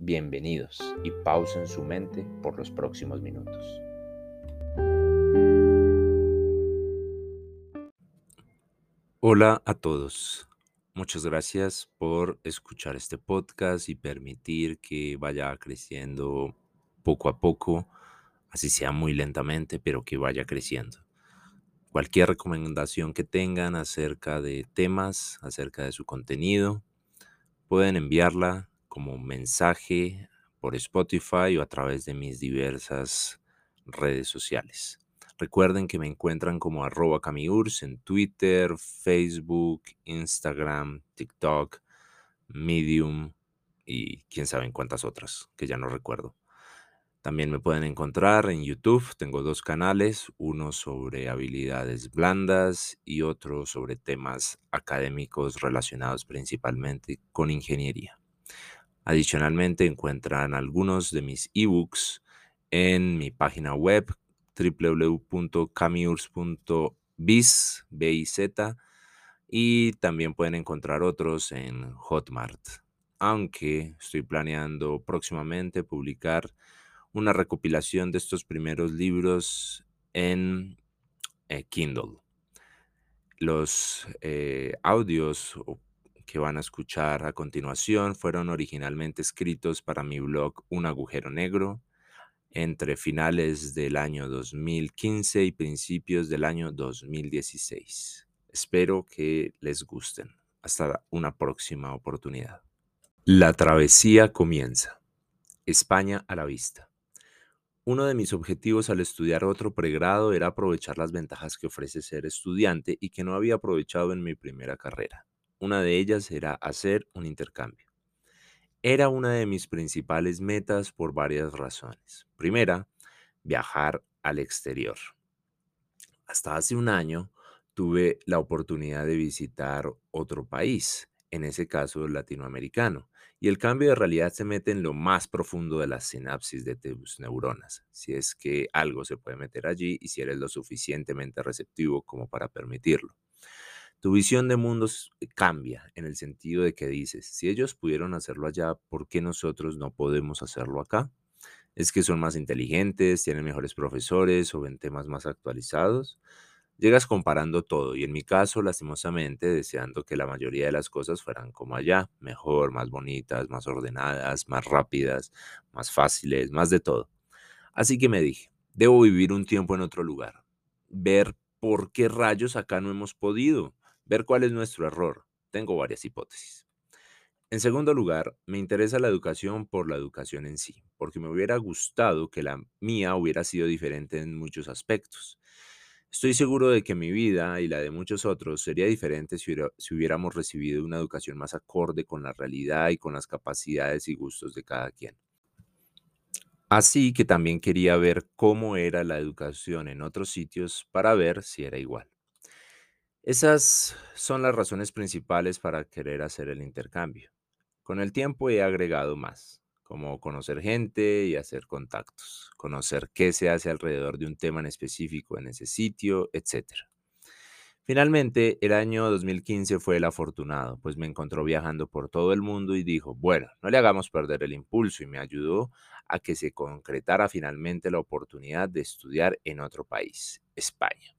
Bienvenidos y pausen su mente por los próximos minutos. Hola a todos. Muchas gracias por escuchar este podcast y permitir que vaya creciendo poco a poco, así sea muy lentamente, pero que vaya creciendo. Cualquier recomendación que tengan acerca de temas, acerca de su contenido, pueden enviarla como mensaje por Spotify o a través de mis diversas redes sociales. Recuerden que me encuentran como arroba camiurs en Twitter, Facebook, Instagram, TikTok, Medium y quién sabe en cuántas otras, que ya no recuerdo. También me pueden encontrar en YouTube. Tengo dos canales, uno sobre habilidades blandas y otro sobre temas académicos relacionados principalmente con ingeniería. Adicionalmente encuentran algunos de mis ebooks en mi página web www.camiurs.biz y también pueden encontrar otros en Hotmart. Aunque estoy planeando próximamente publicar una recopilación de estos primeros libros en eh, Kindle. Los eh, audios que van a escuchar a continuación fueron originalmente escritos para mi blog Un agujero negro entre finales del año 2015 y principios del año 2016. Espero que les gusten. Hasta una próxima oportunidad. La travesía comienza. España a la vista. Uno de mis objetivos al estudiar otro pregrado era aprovechar las ventajas que ofrece ser estudiante y que no había aprovechado en mi primera carrera. Una de ellas era hacer un intercambio. Era una de mis principales metas por varias razones. Primera, viajar al exterior. Hasta hace un año tuve la oportunidad de visitar otro país, en ese caso latinoamericano, y el cambio de realidad se mete en lo más profundo de las sinapsis de tus neuronas, si es que algo se puede meter allí y si eres lo suficientemente receptivo como para permitirlo. Tu visión de mundos eh, cambia en el sentido de que dices, si ellos pudieron hacerlo allá, ¿por qué nosotros no podemos hacerlo acá? ¿Es que son más inteligentes, tienen mejores profesores o ven temas más actualizados? Llegas comparando todo y en mi caso, lastimosamente, deseando que la mayoría de las cosas fueran como allá, mejor, más bonitas, más ordenadas, más rápidas, más fáciles, más de todo. Así que me dije, debo vivir un tiempo en otro lugar, ver por qué rayos acá no hemos podido Ver cuál es nuestro error. Tengo varias hipótesis. En segundo lugar, me interesa la educación por la educación en sí, porque me hubiera gustado que la mía hubiera sido diferente en muchos aspectos. Estoy seguro de que mi vida y la de muchos otros sería diferente si, hubiéramos recibido una educación más acorde con la realidad y con las capacidades y gustos de cada quien. Así que también quería ver cómo era la educación en otros sitios para ver si era igual. Esas son las razones principales para querer hacer el intercambio. Con el tiempo he agregado más, como conocer gente y hacer contactos, conocer qué se hace alrededor de un tema en específico en ese sitio, etc. Finalmente, el año 2015 fue el afortunado, pues me encontró viajando por todo el mundo y dijo, bueno, no le hagamos perder el impulso y me ayudó a que se concretara finalmente la oportunidad de estudiar en otro país, España.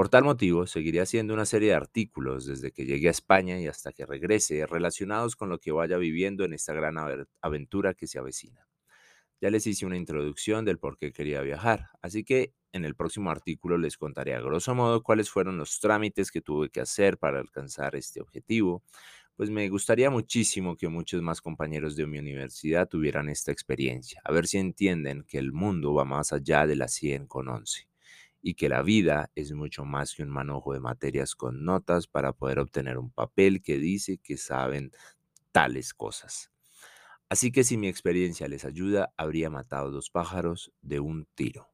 Por tal motivo, seguiré haciendo una serie de artículos desde que llegue a España y hasta que regrese relacionados con lo que vaya viviendo en esta gran aventura que se avecina. Ya les hice una introducción del por qué quería viajar, así que en el próximo artículo les contaré a grosso modo cuáles fueron los trámites que tuve que hacer para alcanzar este objetivo, pues me gustaría muchísimo que muchos más compañeros de mi universidad tuvieran esta experiencia, a ver si entienden que el mundo va más allá de la 100 con 11 y que la vida es mucho más que un manojo de materias con notas para poder obtener un papel que dice que saben tales cosas. Así que si mi experiencia les ayuda, habría matado dos pájaros de un tiro.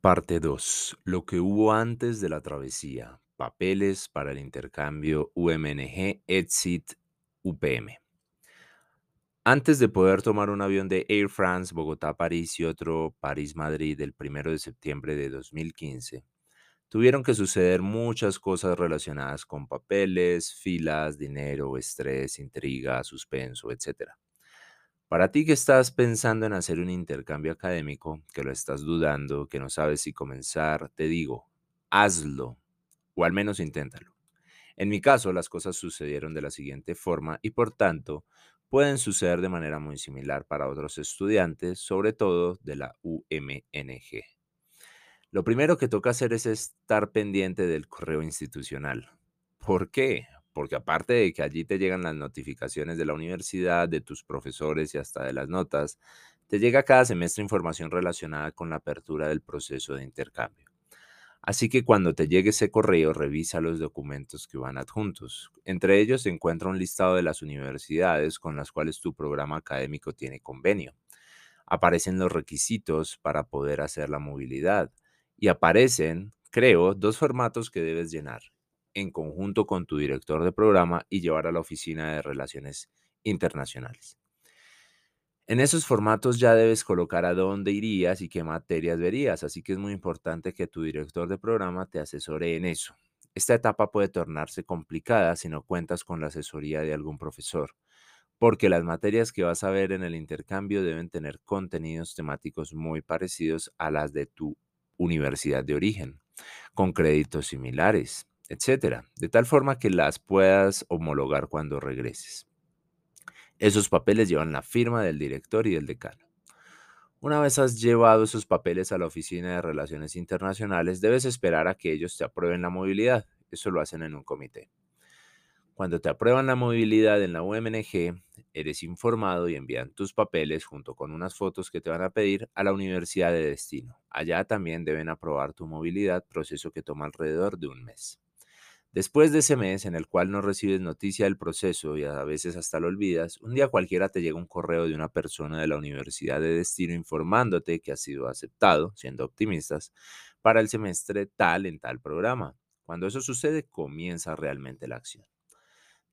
Parte 2. Lo que hubo antes de la travesía. Papeles para el intercambio UMNG Exit UPM. Antes de poder tomar un avión de Air France Bogotá-París y otro París-Madrid el 1 de septiembre de 2015, tuvieron que suceder muchas cosas relacionadas con papeles, filas, dinero, estrés, intriga, suspenso, etc. Para ti que estás pensando en hacer un intercambio académico, que lo estás dudando, que no sabes si comenzar, te digo, hazlo, o al menos inténtalo. En mi caso, las cosas sucedieron de la siguiente forma y por tanto pueden suceder de manera muy similar para otros estudiantes, sobre todo de la UMNG. Lo primero que toca hacer es estar pendiente del correo institucional. ¿Por qué? Porque aparte de que allí te llegan las notificaciones de la universidad, de tus profesores y hasta de las notas, te llega cada semestre información relacionada con la apertura del proceso de intercambio. Así que cuando te llegue ese correo, revisa los documentos que van adjuntos. Entre ellos se encuentra un listado de las universidades con las cuales tu programa académico tiene convenio. Aparecen los requisitos para poder hacer la movilidad y aparecen, creo, dos formatos que debes llenar en conjunto con tu director de programa y llevar a la oficina de relaciones internacionales. En esos formatos ya debes colocar a dónde irías y qué materias verías, así que es muy importante que tu director de programa te asesore en eso. Esta etapa puede tornarse complicada si no cuentas con la asesoría de algún profesor, porque las materias que vas a ver en el intercambio deben tener contenidos temáticos muy parecidos a las de tu universidad de origen, con créditos similares, etcétera, de tal forma que las puedas homologar cuando regreses. Esos papeles llevan la firma del director y del decano. Una vez has llevado esos papeles a la Oficina de Relaciones Internacionales, debes esperar a que ellos te aprueben la movilidad. Eso lo hacen en un comité. Cuando te aprueban la movilidad en la UMNG, eres informado y envían tus papeles junto con unas fotos que te van a pedir a la universidad de destino. Allá también deben aprobar tu movilidad, proceso que toma alrededor de un mes. Después de ese mes en el cual no recibes noticia del proceso y a veces hasta lo olvidas, un día cualquiera te llega un correo de una persona de la universidad de destino informándote que has sido aceptado, siendo optimistas, para el semestre tal en tal programa. Cuando eso sucede, comienza realmente la acción.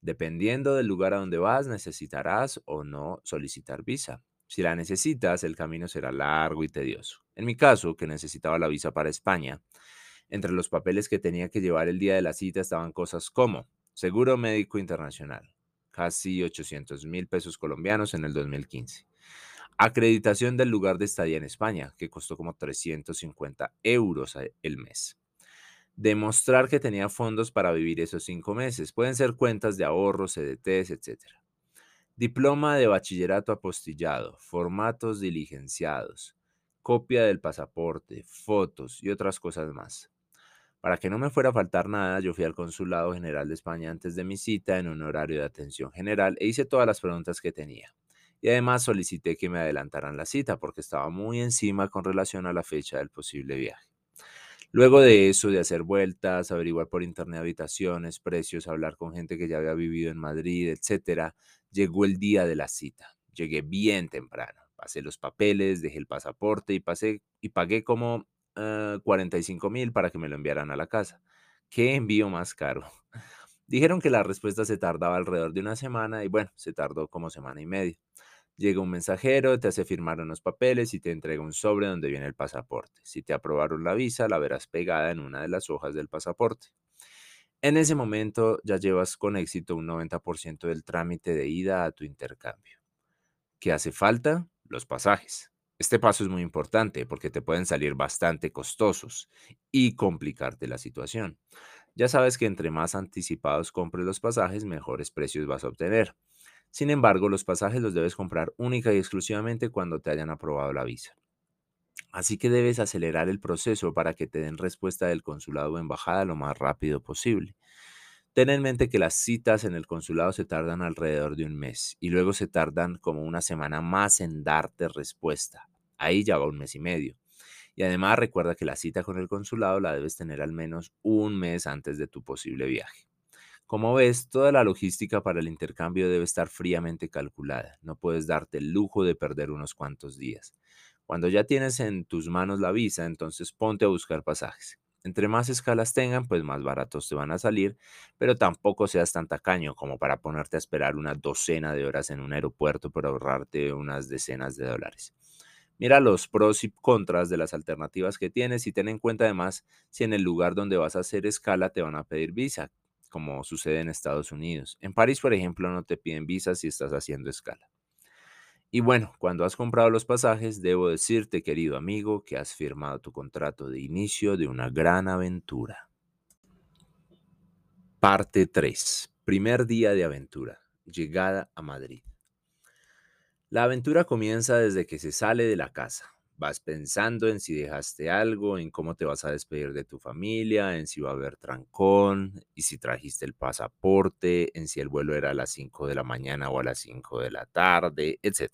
Dependiendo del lugar a donde vas, necesitarás o no solicitar visa. Si la necesitas, el camino será largo y tedioso. En mi caso, que necesitaba la visa para España, entre los papeles que tenía que llevar el día de la cita estaban cosas como seguro médico internacional, casi 800 mil pesos colombianos en el 2015. Acreditación del lugar de estadía en España, que costó como 350 euros el mes demostrar que tenía fondos para vivir esos cinco meses. Pueden ser cuentas de ahorros, CDTs, etc. Diploma de bachillerato apostillado, formatos diligenciados, copia del pasaporte, fotos y otras cosas más. Para que no me fuera a faltar nada, yo fui al Consulado General de España antes de mi cita en un horario de atención general e hice todas las preguntas que tenía. Y además solicité que me adelantaran la cita porque estaba muy encima con relación a la fecha del posible viaje. Luego de eso, de hacer vueltas, averiguar por internet habitaciones, precios, hablar con gente que ya había vivido en Madrid, etcétera, llegó el día de la cita. Llegué bien temprano. Pasé los papeles, dejé el pasaporte y pasé y pagué como 45 ah, mil para que me lo enviaran a la casa. ¿Qué envío más caro? Dijeron que la respuesta se tardaba alrededor de una semana y bueno, se tardó como semana y media. Llega un mensajero, te hace firmar unos papeles y te entrega un sobre donde viene el pasaporte. Si te aprobaron la visa, la verás pegada en una de las hojas del pasaporte. En ese momento ya llevas con éxito un 90% del trámite de ida a tu intercambio. ¿Qué hace falta? Los pasajes. Este paso es muy importante porque te pueden salir bastante costosos y complicarte la situación. Ya sabes que entre más anticipados compres los pasajes, mejores precios vas a obtener. Sin embargo, los pasajes los debes comprar única y exclusivamente cuando te hayan aprobado la visa. Así que debes acelerar el proceso para que te den respuesta del consulado o embajada lo más rápido posible. Ten en mente que las citas en el consulado se tardan alrededor de un mes y luego se tardan como una semana más en darte respuesta. Ahí ya va un mes y medio. Y además recuerda que la cita con el consulado la debes tener al menos un mes antes de tu posible viaje. Como ves, toda la logística para el intercambio debe estar fríamente calculada. No puedes darte el lujo de perder unos cuantos días. Cuando ya tienes en tus manos la visa, entonces ponte a buscar pasajes. Entre más escalas tengan, pues más baratos te van a salir, pero tampoco seas tan tacaño como para ponerte a esperar una docena de horas en un aeropuerto por ahorrarte unas decenas de dólares. Mira los pros y contras de las alternativas que tienes y ten en cuenta además si en el lugar donde vas a hacer escala te van a pedir visa, como sucede en Estados Unidos. En París, por ejemplo, no te piden visa si estás haciendo escala. Y bueno, cuando has comprado los pasajes, debo decirte, querido amigo, que has firmado tu contrato de inicio de una gran aventura. Parte 3. Primer día de aventura. Llegada a Madrid. La aventura comienza desde que se sale de la casa. Vas pensando en si dejaste algo, en cómo te vas a despedir de tu familia, en si va a haber trancón, y si trajiste el pasaporte, en si el vuelo era a las 5 de la mañana o a las 5 de la tarde, etc.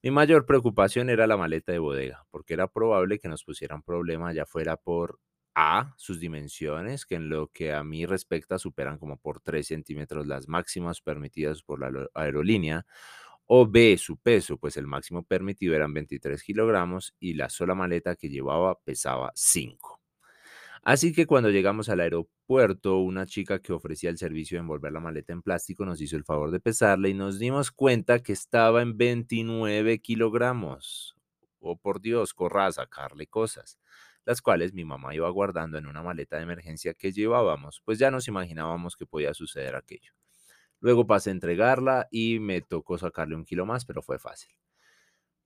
Mi mayor preocupación era la maleta de bodega, porque era probable que nos pusieran problema ya fuera por A, sus dimensiones, que en lo que a mí respecta superan como por 3 centímetros las máximas permitidas por la aerolínea, o B, su peso, pues el máximo permitido eran 23 kilogramos y la sola maleta que llevaba pesaba 5. Así que cuando llegamos al aeropuerto, una chica que ofrecía el servicio de envolver la maleta en plástico nos hizo el favor de pesarla y nos dimos cuenta que estaba en 29 kilogramos. Oh, por Dios, corra a sacarle cosas, las cuales mi mamá iba guardando en una maleta de emergencia que llevábamos, pues ya nos imaginábamos que podía suceder aquello. Luego pasé a entregarla y me tocó sacarle un kilo más, pero fue fácil.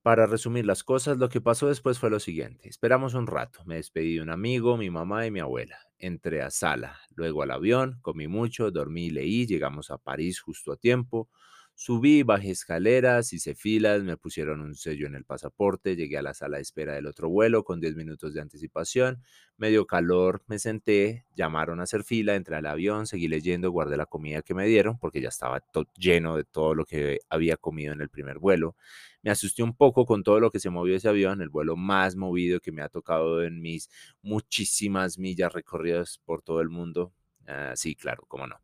Para resumir las cosas, lo que pasó después fue lo siguiente. Esperamos un rato. Me despedí de un amigo, mi mamá y mi abuela. Entré a sala, luego al avión, comí mucho, dormí y leí. Llegamos a París justo a tiempo. Subí, bajé escaleras, hice filas, me pusieron un sello en el pasaporte, llegué a la sala de espera del otro vuelo con 10 minutos de anticipación, me dio calor, me senté, llamaron a hacer fila, entré al avión, seguí leyendo, guardé la comida que me dieron porque ya estaba lleno de todo lo que había comido en el primer vuelo. Me asusté un poco con todo lo que se movió ese avión, el vuelo más movido que me ha tocado en mis muchísimas millas recorridas por todo el mundo. Ah, sí, claro, cómo no.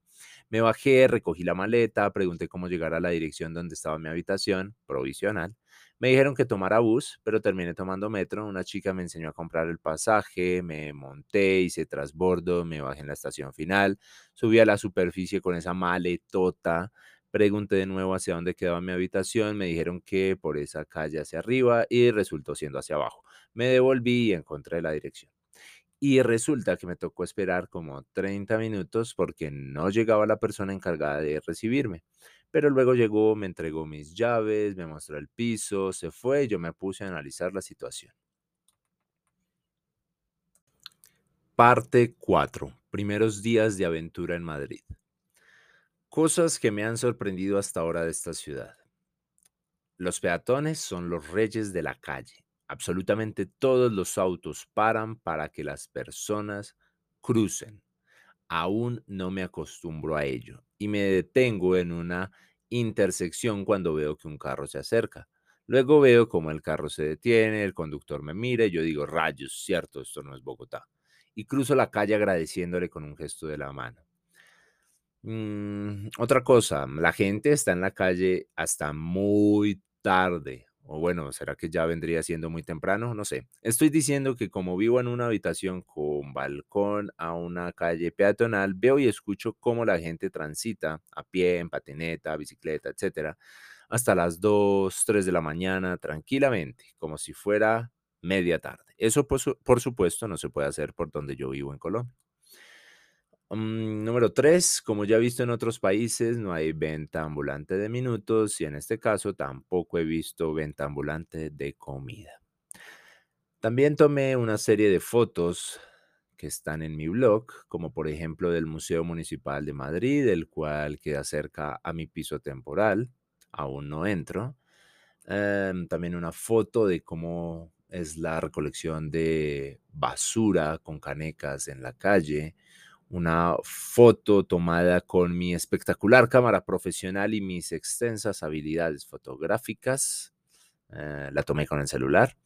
Me bajé, recogí la maleta, pregunté cómo llegar a la dirección donde estaba mi habitación provisional. Me dijeron que tomara bus, pero terminé tomando metro. Una chica me enseñó a comprar el pasaje, me monté, hice trasbordo, me bajé en la estación final, subí a la superficie con esa maletota. Pregunté de nuevo hacia dónde quedaba mi habitación, me dijeron que por esa calle hacia arriba y resultó siendo hacia abajo. Me devolví y encontré la dirección. Y resulta que me tocó esperar como 30 minutos porque no llegaba la persona encargada de recibirme. Pero luego llegó, me entregó mis llaves, me mostró el piso, se fue y yo me puse a analizar la situación. Parte 4. Primeros días de aventura en Madrid. Cosas que me han sorprendido hasta ahora de esta ciudad. Los peatones son los reyes de la calle absolutamente todos los autos paran para que las personas crucen. Aún no me acostumbro a ello y me detengo en una intersección cuando veo que un carro se acerca. Luego veo cómo el carro se detiene, el conductor me mira y yo digo, rayos, cierto, esto no es Bogotá. Y cruzo la calle agradeciéndole con un gesto de la mano. Mm, otra cosa, la gente está en la calle hasta muy tarde, o bueno, ¿será que ya vendría siendo muy temprano? No sé. Estoy diciendo que como vivo en una habitación con balcón a una calle peatonal, veo y escucho cómo la gente transita a pie, en patineta, bicicleta, etcétera, hasta las 2, 3 de la mañana tranquilamente, como si fuera media tarde. Eso, por supuesto, no se puede hacer por donde yo vivo en Colombia. Mm, número tres, como ya he visto en otros países, no hay venta ambulante de minutos y en este caso tampoco he visto venta ambulante de comida. También tomé una serie de fotos que están en mi blog, como por ejemplo del Museo Municipal de Madrid, el cual queda cerca a mi piso temporal, aún no entro. Em, también una foto de cómo es la recolección de basura con canecas en la calle, una foto tomada con mi espectacular cámara profesional y mis extensas habilidades fotográficas. Eh, la tomé con el celular.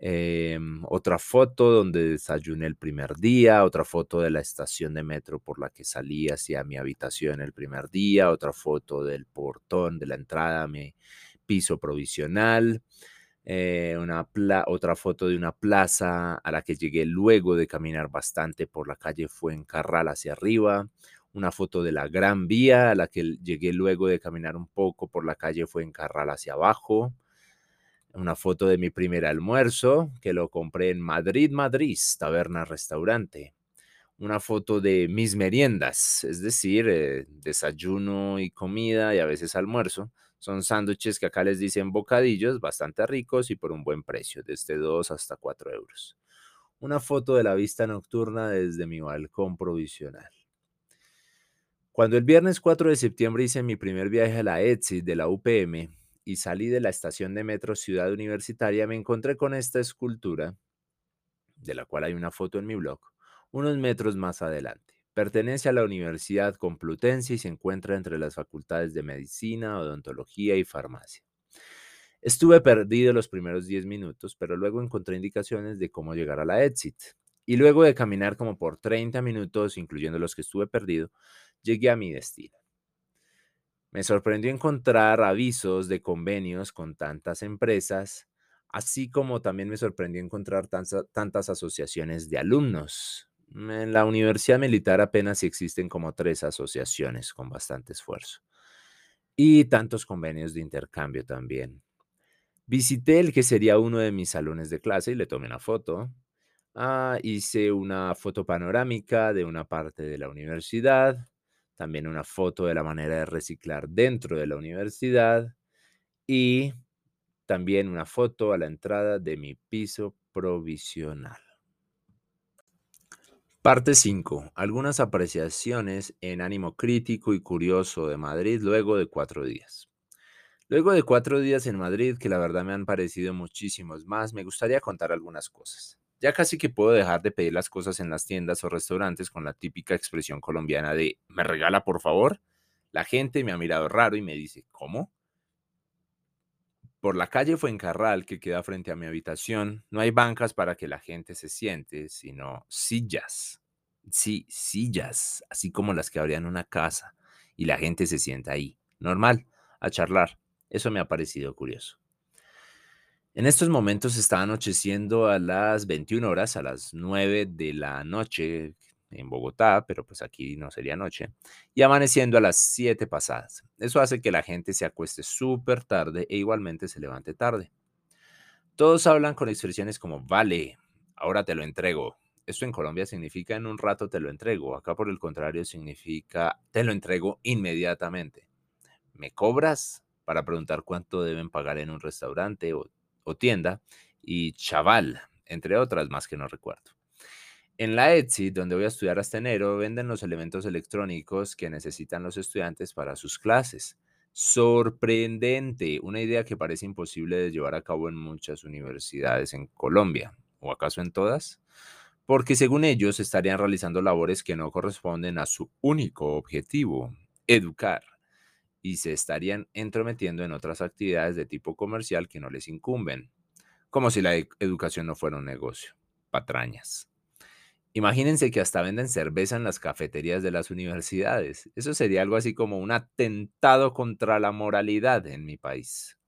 Em, otra foto donde desayuné el primer día, otra foto de la estación de metro por la que salí hacia mi habitación el primer día, otra foto del portón de la entrada a mi piso provisional, eh, una otra foto de una plaza a la que llegué luego de caminar bastante por la calle Fuencarral hacia arriba, una foto de la Gran Vía a la que llegué luego de caminar un poco por la calle Fuencarral hacia abajo, una foto de mi primer almuerzo que lo compré en Madrid, Madrid, taberna restaurante, una foto de mis meriendas, es decir, eh, desayuno y comida y a veces almuerzo, son sándwiches que acá les dicen bocadillos, bastante ricos y por un buen precio, desde 2 hasta 4 euros. Una foto de la vista nocturna desde mi balcón provisional. Cuando el viernes 4 de septiembre hice mi primer viaje a la ETSI de la UPM y salí de la estación de metro Ciudad Universitaria, me encontré con esta escultura, de la cual hay una foto en mi blog, unos metros más adelante. Pertenece a la Universidad Complutense y se encuentra entre las facultades de Medicina, Odontología y Farmacia. Estuve perdido los primeros 10 minutos, pero luego encontré indicaciones de cómo llegar a la exit. Y luego de caminar como por 30 minutos, incluyendo los que estuve perdido, llegué a mi destino. Me sorprendió encontrar avisos de convenios con tantas empresas, así como también me sorprendió encontrar tantas, asociaciones de alumnos. En la Universidad Militar apenas existen como tres asociaciones con bastante esfuerzo. Y tantos convenios de intercambio también. Visité el que sería uno de mis salones de clase y le tomé una foto. Ah, hice una foto panorámica de una parte de la universidad. También una foto de la manera de reciclar dentro de la universidad. Y también una foto a la entrada de mi piso provisional. Parte 5. Algunas apreciaciones en ánimo crítico y curioso de Madrid luego de cuatro días. Luego de cuatro días en Madrid, que la verdad me han parecido muchísimos más, me gustaría contar algunas cosas. Ya casi que puedo dejar de pedir las cosas en las tiendas o restaurantes con la típica expresión colombiana de ¿me regala por favor? La gente me ha mirado raro y me dice ¿cómo? Por la calle Fuencarral, que queda frente a mi habitación, no hay bancas para que la gente se siente, sino sillas. Sí, sillas, así como las que habría en una casa, y la gente se sienta ahí, normal, a charlar. Eso me ha parecido curioso. En estos momentos está anocheciendo a las 21 horas, a las 9 de la noche, en Bogotá, pero pues aquí no sería noche, y amaneciendo a las 7 pasadas. Eso hace que la gente se acueste súper tarde e igualmente se levante tarde. Todos hablan con expresiones como vale, ahora te lo entrego. Esto en Colombia significa en un rato te lo entrego. Acá por el contrario significa te lo entrego inmediatamente. ¿Me cobras? Para preguntar cuánto deben pagar en un restaurante o, o tienda. Y chaval, entre otras más que no recuerdo. En la Etsy, donde voy a estudiar hasta enero, venden los elementos electrónicos que necesitan los estudiantes para sus clases. Sorprendente, una idea que parece imposible de llevar a cabo en muchas universidades en Colombia, o acaso en todas, porque según ellos estarían realizando labores que no corresponden a su único objetivo, educar, y se estarían entrometiendo en otras actividades de tipo comercial que no les incumben, como si la educación no fuera un negocio. Patrañas. Imagínense que hasta venden cerveza en las cafeterías de las universidades. Eso sería algo así como un atentado contra la moralidad en mi país.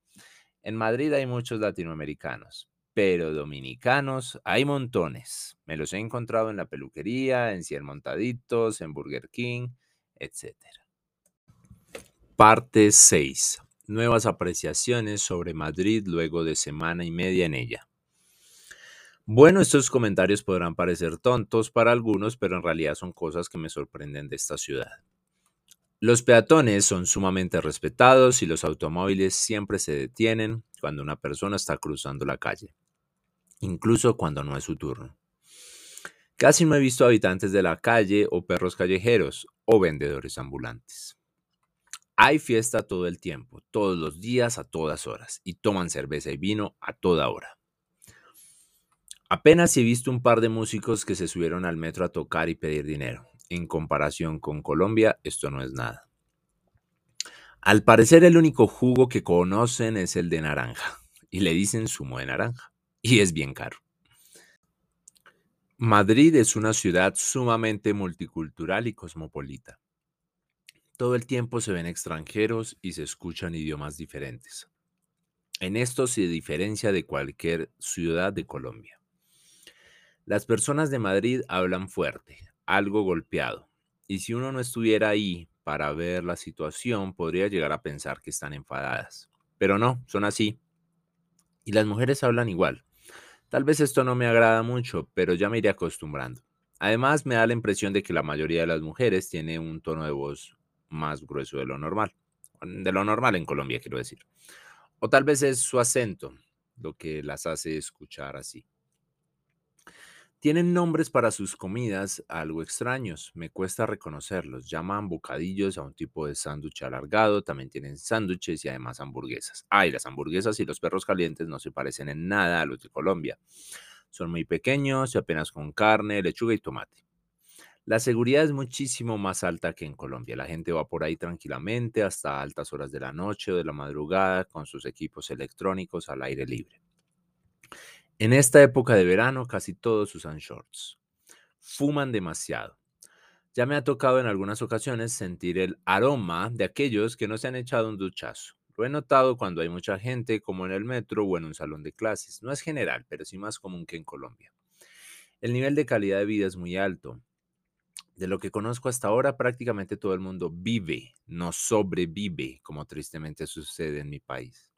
En Madrid hay muchos latinoamericanos, pero dominicanos hay montones. Me los he encontrado en la peluquería, en Cien Montaditos, en Burger King, etc. Parte 6. Nuevas apreciaciones sobre Madrid luego de semana y media en ella. Bueno, estos comentarios podrán parecer tontos para algunos, pero en realidad son cosas que me sorprenden de esta ciudad. Los peatones son sumamente respetados y los automóviles siempre se detienen cuando una persona está cruzando la calle, incluso cuando no es su turno. Casi no he visto habitantes de la calle o perros callejeros o vendedores ambulantes. Hay fiesta todo el tiempo, todos los días, a todas horas, y toman cerveza y vino a toda hora. Apenas he visto un par de músicos que se subieron al metro a tocar y pedir dinero. En comparación con Colombia, esto no es nada. Al parecer el único jugo que conocen es el de naranja, y le dicen zumo de naranja, y es bien caro. Madrid es una ciudad sumamente multicultural y cosmopolita. Todo el tiempo se ven extranjeros y se escuchan idiomas diferentes. En esto se diferencia de cualquier ciudad de Colombia. Las personas de Madrid hablan fuerte, algo golpeado, y si uno no estuviera ahí para ver la situación, podría llegar a pensar que están enfadadas. Pero no, son así. Y las mujeres hablan igual. Tal vez esto no me agrada mucho, pero ya me iré acostumbrando. Además, me da la impresión de que la mayoría de las mujeres tiene un tono de voz más grueso de lo normal. De lo normal en Colombia, quiero decir. O tal vez es su acento lo que las hace escuchar así. Tienen nombres para sus comidas algo extraños, me cuesta reconocerlos. Llaman bocadillos a un tipo de sándwich alargado, también tienen sándwiches y además hamburguesas. Ay, las hamburguesas y los perros calientes no se parecen en nada a los de Colombia. Son muy pequeños y apenas con carne, lechuga y tomate. La seguridad es muchísimo más alta que en Colombia. La gente va por ahí tranquilamente hasta altas horas de la noche o de la madrugada con sus equipos electrónicos al aire libre. En esta época de verano casi todos usan shorts. Fuman demasiado. Ya me ha tocado en algunas ocasiones sentir el aroma de aquellos que no se han echado un duchazo. Lo he notado cuando hay mucha gente, como en el metro o en un salón de clases. No es general, pero sí más común que en Colombia. El nivel de calidad de vida es muy alto. De lo que conozco hasta ahora, prácticamente todo el mundo vive, no sobrevive, como tristemente sucede en mi país.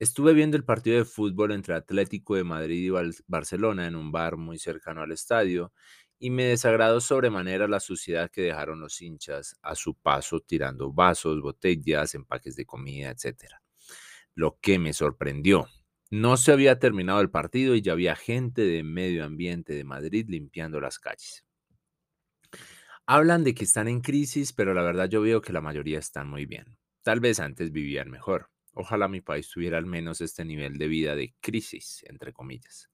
Estuve viendo el partido de fútbol entre Atlético de Madrid y Barcelona en un bar muy cercano al estadio y me desagradó sobremanera la suciedad que dejaron los hinchas a su paso tirando vasos, botellas, empaques de comida, etc. Lo que me sorprendió. No se había terminado el partido y ya había gente de medio ambiente de Madrid limpiando las calles. Hablan de que están en crisis, pero la verdad yo veo que la mayoría están muy bien. Tal vez antes vivían mejor. Ojalá mi país tuviera al menos este nivel de vida de crisis, entre comillas.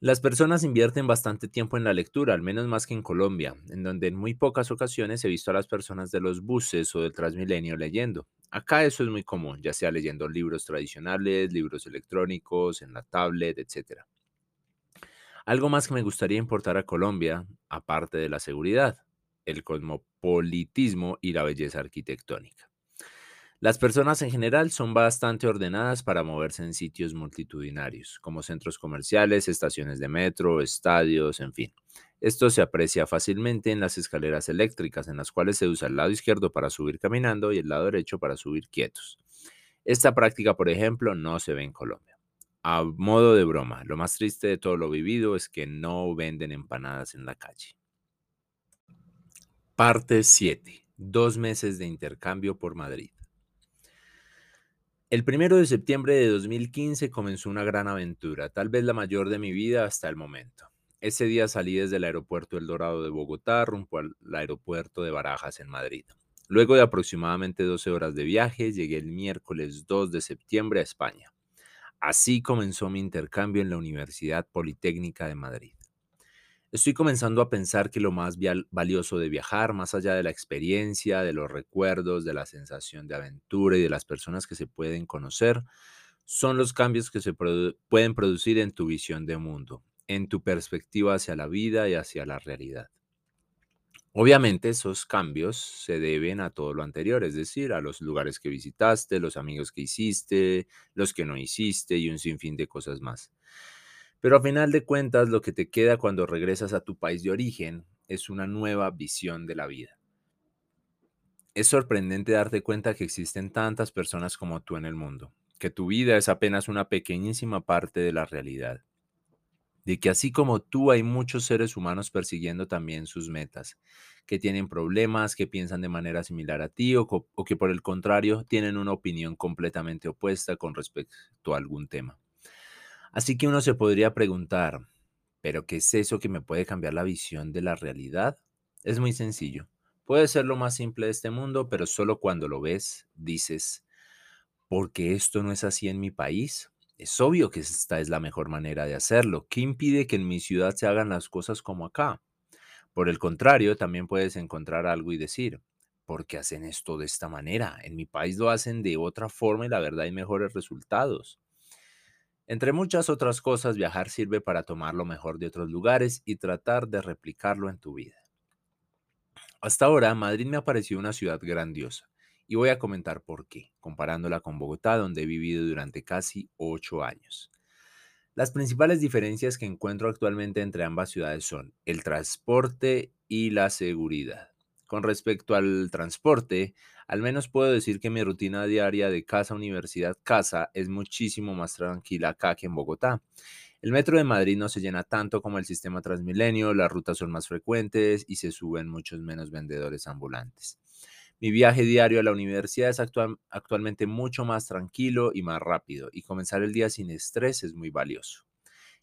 Las personas invierten bastante tiempo en la lectura, al menos más que en Colombia, en donde en muy pocas ocasiones he visto a las personas de los buses o del Transmilenio leyendo. Acá eso es muy común, ya sea leyendo libros tradicionales, libros electrónicos, en la tablet, etc. Algo más que me gustaría importar a Colombia, aparte de la seguridad, el cosmopolitismo y la belleza arquitectónica. Las personas en general son bastante ordenadas para moverse en sitios multitudinarios, como centros comerciales, estaciones de metro, estadios, en fin. Esto se aprecia fácilmente en las escaleras eléctricas, en las cuales se usa el lado izquierdo para subir caminando y el lado derecho para subir quietos. Esta práctica, por ejemplo, no se ve en Colombia. A modo de broma, lo más triste de todo lo vivido es que no venden empanadas en la calle. Parte 7. Dos meses de intercambio por Madrid. El primero de septiembre de 2015 comenzó una gran aventura, tal vez la mayor de mi vida hasta el momento. Ese día salí desde el aeropuerto El Dorado de Bogotá rumbo al aeropuerto de Barajas en Madrid. Luego de aproximadamente 12 horas de viaje, llegué el miércoles 2 de septiembre a España. Así comenzó mi intercambio en la Universidad Politécnica de Madrid. Estoy comenzando a pensar que lo más valioso de viajar, más allá de la experiencia, de los recuerdos, de la sensación de aventura y de las personas que se pueden conocer, son los cambios que se pueden producir en tu visión de mundo, en tu perspectiva hacia la vida y hacia la realidad. Obviamente esos cambios se deben a todo lo anterior, es decir, a los lugares que visitaste, los amigos que hiciste, los que no hiciste y un sinfín de cosas más. Pero a final de cuentas, lo que te queda cuando regresas a tu país de origen es una nueva visión de la vida. Es sorprendente darte cuenta que existen tantas personas como tú en el mundo, que tu vida es apenas una pequeñísima parte de la realidad, de que así como tú hay muchos seres humanos persiguiendo también sus metas, que tienen problemas, que piensan de manera similar a ti o, o que por el contrario tienen una opinión completamente opuesta con respecto a algún tema. Así que uno se podría preguntar, Pero ¿qué es eso que me puede cambiar la visión de la realidad? Es muy sencillo. Puede ser lo más simple de este mundo, pero solo cuando lo ves dices, ¿por qué esto no es así en mi país? Es obvio que esta es la mejor manera de hacerlo. ¿Qué impide que en mi ciudad se hagan las cosas como acá? Por el contrario, también puedes encontrar algo y decir, ¿por qué hacen esto de esta manera? En mi país lo hacen de otra forma y la verdad hay mejores resultados. Entre muchas otras cosas, viajar sirve para tomar lo mejor de otros lugares y tratar de replicarlo en tu vida. Hasta ahora, Madrid me ha parecido una ciudad grandiosa y voy a comentar por qué, comparándola con Bogotá, donde he vivido durante casi ocho años. Las principales diferencias que encuentro actualmente entre ambas ciudades son el transporte y la seguridad. Con respecto al transporte, al menos puedo decir que mi rutina diaria de casa, universidad, casa es muchísimo más tranquila acá que en Bogotá. El metro de Madrid no se llena tanto como el sistema Transmilenio, las rutas son más frecuentes y se suben muchos menos vendedores ambulantes. Mi viaje diario a la universidad es actualmente mucho más tranquilo y más rápido y comenzar el día sin estrés es muy valioso.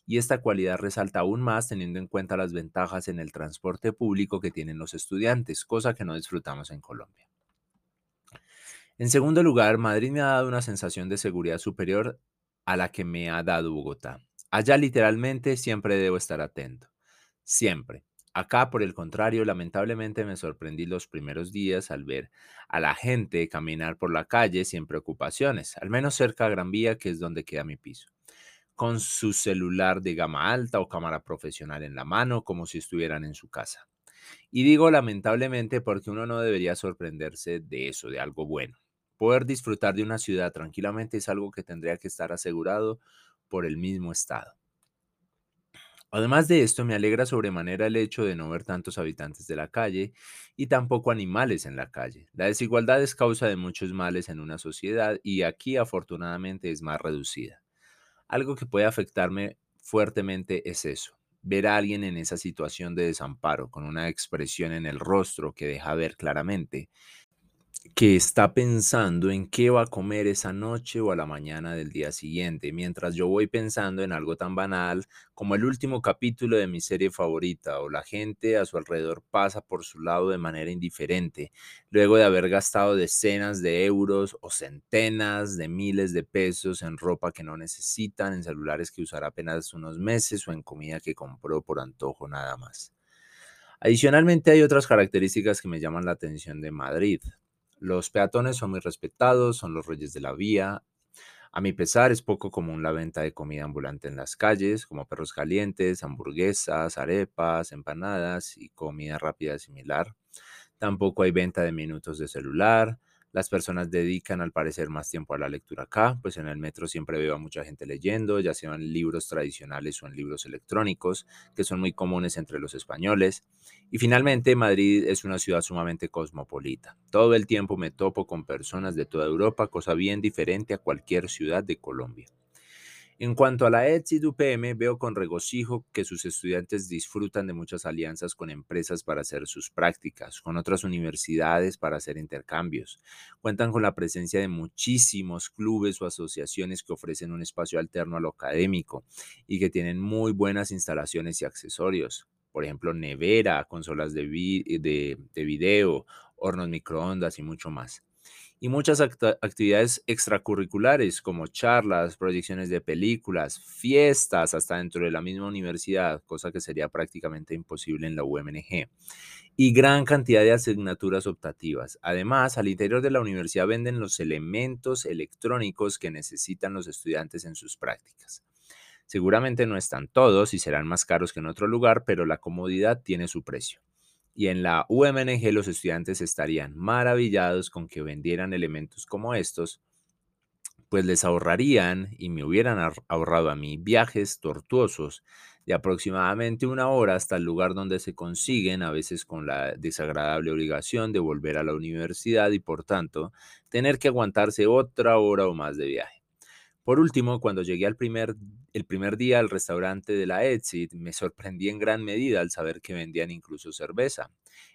Y esta cualidad resalta aún más teniendo en cuenta las ventajas en el transporte público que tienen los estudiantes, cosa que no disfrutamos en Colombia. En segundo lugar, Madrid me ha dado una sensación de seguridad superior a la que me ha dado Bogotá. Allá literalmente siempre debo estar atento. Siempre. Acá, por el contrario, lamentablemente me sorprendí los primeros días al ver a la gente caminar por la calle sin preocupaciones, al menos cerca a Gran Vía, que es donde queda mi piso, con su celular de gama alta o cámara profesional en la mano, como si estuvieran en su casa. Y digo lamentablemente porque uno no debería sorprenderse de eso, de algo bueno. Poder disfrutar de una ciudad tranquilamente es algo que tendría que estar asegurado por el mismo Estado. Además de esto, me alegra sobremanera el hecho de no ver tantos habitantes de la calle y tampoco animales en la calle. La desigualdad es causa de muchos males en una sociedad y aquí afortunadamente es más reducida. Algo que puede afectarme fuertemente es eso, ver a alguien en esa situación de desamparo, con una expresión en el rostro que deja ver claramente que está pensando en qué va a comer esa noche o a la mañana del día siguiente, mientras yo voy pensando en algo tan banal como el último capítulo de mi serie favorita o la gente a su alrededor pasa por su lado de manera indiferente, luego de haber gastado decenas de euros o centenas de miles de pesos en ropa que no necesitan, en celulares que usará apenas unos meses o en comida que compró por antojo nada más. Adicionalmente hay otras características que me llaman la atención de Madrid. Los peatones son muy respetados, son los reyes de la vía. A mi pesar, es poco común la venta de comida ambulante en las calles, como perros calientes, hamburguesas, arepas, empanadas y comida rápida similar. Tampoco hay venta de minutos de celular. Las personas dedican al parecer más tiempo a la lectura acá, pues en el metro siempre veo a mucha gente leyendo, ya sean libros tradicionales o en libros electrónicos, que son muy comunes entre los españoles. Y finalmente, Madrid es una ciudad sumamente cosmopolita. Todo el tiempo me topo con personas de toda Europa, cosa bien diferente a cualquier ciudad de Colombia. En cuanto a la ETSI UPM, veo con regocijo que sus estudiantes disfrutan de muchas alianzas con empresas para hacer sus prácticas, con otras universidades para hacer intercambios. Cuentan con la presencia de muchísimos clubes o asociaciones que ofrecen un espacio alterno a lo académico y que tienen muy buenas instalaciones y accesorios. Por ejemplo, nevera, consolas de, de, de video, hornos microondas y mucho más y muchas actividades extracurriculares como charlas, proyecciones de películas, fiestas hasta dentro de la misma universidad, cosa que sería prácticamente imposible en la UMNG, y gran cantidad de asignaturas optativas. Además, al interior de la universidad venden los elementos electrónicos que necesitan los estudiantes en sus prácticas. Seguramente no están todos y serán más caros que en otro lugar, pero la comodidad tiene su precio y en la UMNG los estudiantes estarían maravillados con que vendieran elementos como estos, pues les ahorrarían y me hubieran ahorrado a mí viajes tortuosos de aproximadamente una hora hasta el lugar donde se consiguen, a veces con la desagradable obligación de volver a la universidad y por tanto tener que aguantarse otra hora o más de viaje. Por último, cuando llegué al primer, el primer día al restaurante de la Exit, me sorprendí en gran medida al saber que vendían incluso cerveza.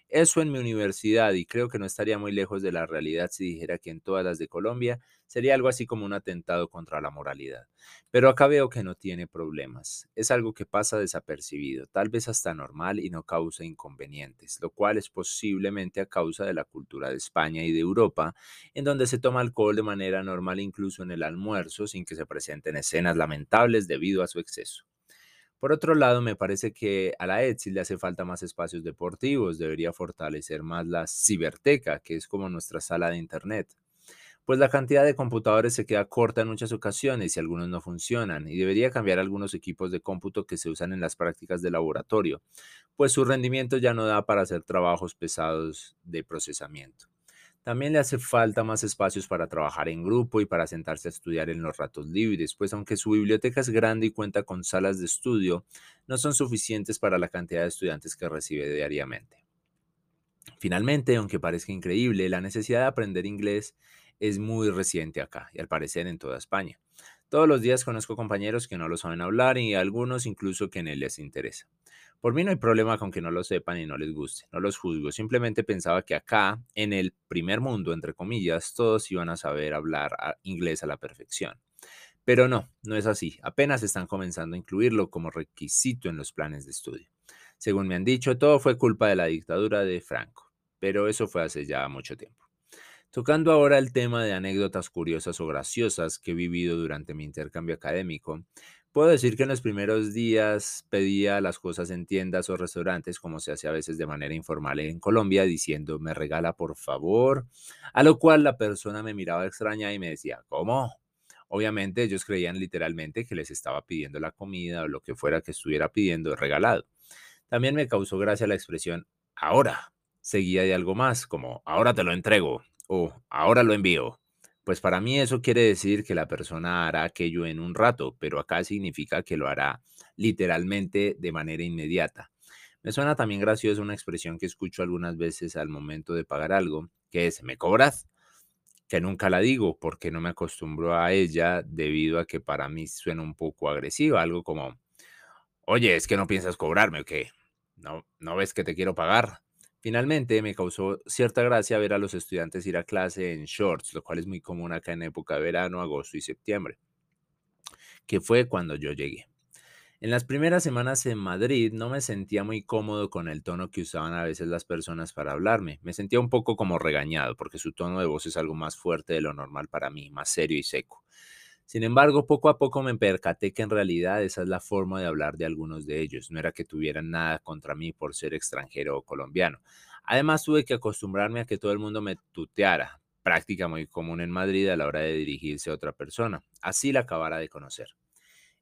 Eso en mi universidad, y creo que no estaría muy lejos de la realidad si dijera que en todas las de Colombia sería algo así como un atentado contra la moralidad. Pero acá veo que no tiene problemas. Es algo que pasa desapercibido, tal vez hasta normal y no causa inconvenientes, lo cual es posiblemente a causa de la cultura de España y de Europa, en donde se toma alcohol de manera normal incluso en el almuerzo sin que se presenten escenas lamentables debido a su exceso. Por otro lado, me parece que a la ETSI le hace falta más espacios deportivos, debería fortalecer más la ciberteca, que es como nuestra sala de Internet. Pues la cantidad de computadores se queda corta en muchas ocasiones y algunos no funcionan, y debería cambiar algunos equipos de cómputo que se usan en las prácticas de laboratorio, pues su rendimiento ya no da para hacer trabajos pesados de procesamiento. También le hace falta más espacios para trabajar en grupo y para sentarse a estudiar en los ratos libres, pues aunque su biblioteca es grande y cuenta con salas de estudio, no son suficientes para la cantidad de estudiantes que recibe diariamente. Finalmente, aunque parezca increíble, la necesidad de aprender inglés es muy reciente acá y al parecer en toda España. Todos los días conozco compañeros que no lo saben hablar y algunos incluso que no les interesa. Por mí no hay problema con que no lo sepan y no les guste, no los juzgo, simplemente pensaba que acá, en el primer mundo, entre comillas, todos iban a saber hablar inglés a la perfección. Pero no, no es así, apenas están comenzando a incluirlo como requisito en los planes de estudio. Según me han dicho, todo fue culpa de la dictadura de Franco, pero eso fue hace ya mucho tiempo. Tocando ahora el tema de anécdotas curiosas o graciosas que he vivido durante mi intercambio académico, Puedo decir que en los primeros días pedía las cosas en tiendas o restaurantes, como se hace a veces de manera informal en Colombia, diciendo, me regala por favor, a lo cual la persona me miraba extraña y me decía, ¿cómo? Obviamente ellos creían literalmente que les estaba pidiendo la comida o lo que fuera que estuviera pidiendo regalado. También me causó gracia la expresión, ahora, seguía de algo más, como, ahora te lo entrego o ahora lo envío. Pues para mí eso quiere decir que la persona hará aquello en un rato, pero acá significa que lo hará literalmente de manera inmediata. Me suena también gracioso una expresión que escucho algunas veces al momento de pagar algo, que es ¿me cobras? Que nunca la digo porque no me acostumbro a ella debido a que para mí suena un poco agresiva, algo como Oye, es que no piensas cobrarme o qué? ¿No, ¿No ves que te quiero pagar? Finalmente, me causó cierta gracia ver a los estudiantes ir a clase en shorts, lo cual es muy común acá en época de verano, agosto y septiembre, que fue cuando yo llegué. En las primeras semanas en Madrid no me sentía muy cómodo con el tono que usaban a veces las personas para hablarme. Me sentía un poco como regañado porque su tono de voz es algo más fuerte de lo normal para mí, más serio y seco. Sin embargo, poco a poco me percaté que en realidad esa es la forma de hablar de algunos de ellos. No era que tuvieran nada contra mí por ser extranjero o colombiano. Además, tuve que acostumbrarme a que todo el mundo me tuteara, práctica muy común en Madrid a la hora de dirigirse a otra persona. Así la acabara de conocer.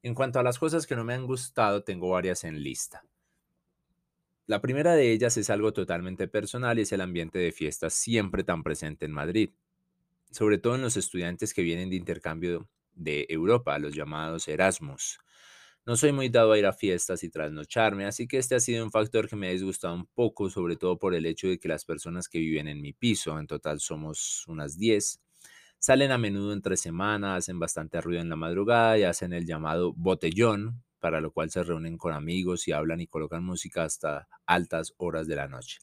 En cuanto a las cosas que no me han gustado, tengo varias en lista. La primera de ellas es algo totalmente personal y es el ambiente de fiestas siempre tan presente en Madrid, sobre todo en los estudiantes que vienen de intercambio de Europa, los llamados Erasmus. No soy muy dado a ir a fiestas y trasnocharme, así que este ha sido un factor que me ha disgustado un poco, sobre todo por el hecho de que las personas que viven en mi piso, en total somos unas 10, salen a menudo entre semanas, hacen bastante ruido en la madrugada y hacen el llamado botellón, para lo cual se reúnen con amigos y hablan y colocan música hasta altas horas de la noche.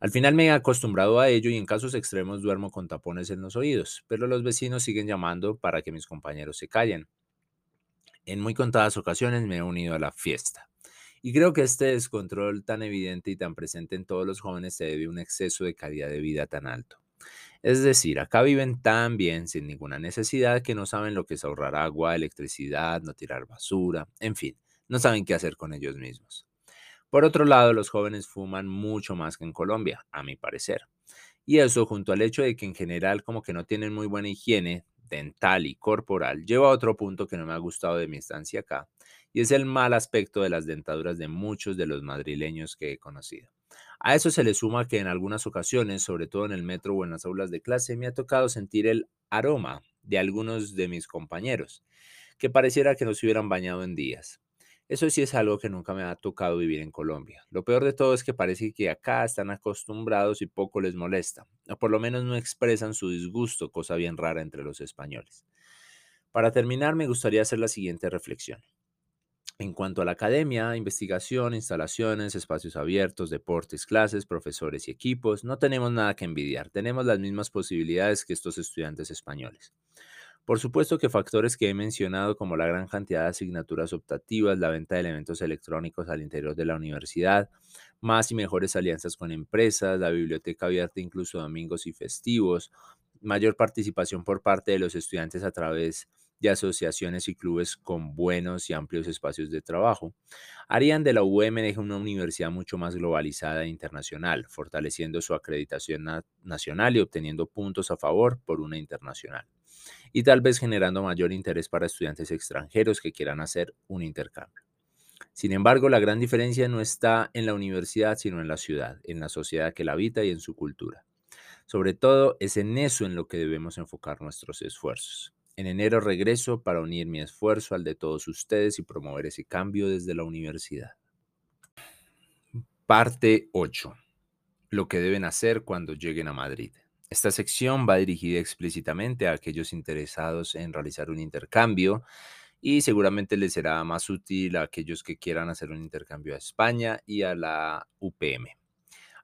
Al final me he acostumbrado a ello y en casos extremos duermo con tapones en los oídos, pero los vecinos siguen llamando para que mis compañeros se callen. En muy contadas ocasiones me he unido a la fiesta. Y creo que este descontrol tan evidente y tan presente en todos los jóvenes se debe a un exceso de calidad de vida tan alto. Es decir, acá viven tan bien sin ninguna necesidad que no saben lo que es ahorrar agua, electricidad, no tirar basura, en fin, no saben qué hacer con ellos mismos. Por otro lado, los jóvenes fuman mucho más que en Colombia, a mi parecer. Y eso, junto al hecho de que en general como que no tienen muy buena higiene dental y corporal, lleva a otro punto que no me ha gustado de mi estancia acá, y es el mal aspecto de las dentaduras de muchos de los madrileños que he conocido. A eso se le suma que en algunas ocasiones, sobre todo en el metro o en las aulas de clase, me ha tocado sentir el aroma de algunos de mis compañeros, que pareciera que no se hubieran bañado en días. Eso sí es algo que nunca me ha tocado vivir en Colombia. Lo peor de todo es que parece que acá están acostumbrados y poco les molesta, o por lo menos no expresan su disgusto, cosa bien rara entre los españoles. Para terminar, me gustaría hacer la siguiente reflexión. En cuanto a la academia, investigación, instalaciones, espacios abiertos, deportes, clases, profesores y equipos, no tenemos nada que envidiar. Tenemos las mismas posibilidades que estos estudiantes españoles. Por supuesto que factores que he mencionado como la gran cantidad de asignaturas optativas, la venta de elementos electrónicos al interior de la universidad, más y mejores alianzas con empresas, la biblioteca abierta incluso domingos y festivos, mayor participación por parte de los estudiantes a través de asociaciones y clubes con buenos y amplios espacios de trabajo, harían de la UMNG una universidad mucho más globalizada e internacional, fortaleciendo su acreditación nacional y obteniendo puntos a favor por una internacional y tal vez generando mayor interés para estudiantes extranjeros que quieran hacer un intercambio. Sin embargo, la gran diferencia no está en la universidad, sino en la ciudad, en la sociedad que la habita y en su cultura. Sobre todo, es en eso en lo que debemos enfocar nuestros esfuerzos. En enero regreso para unir mi esfuerzo al de todos ustedes y promover ese cambio desde la universidad. Parte 8. Lo que deben hacer cuando lleguen a Madrid. Esta sección va dirigida explícitamente a aquellos interesados en realizar un intercambio y seguramente les será más útil a aquellos que quieran hacer un intercambio a España y a la UPM.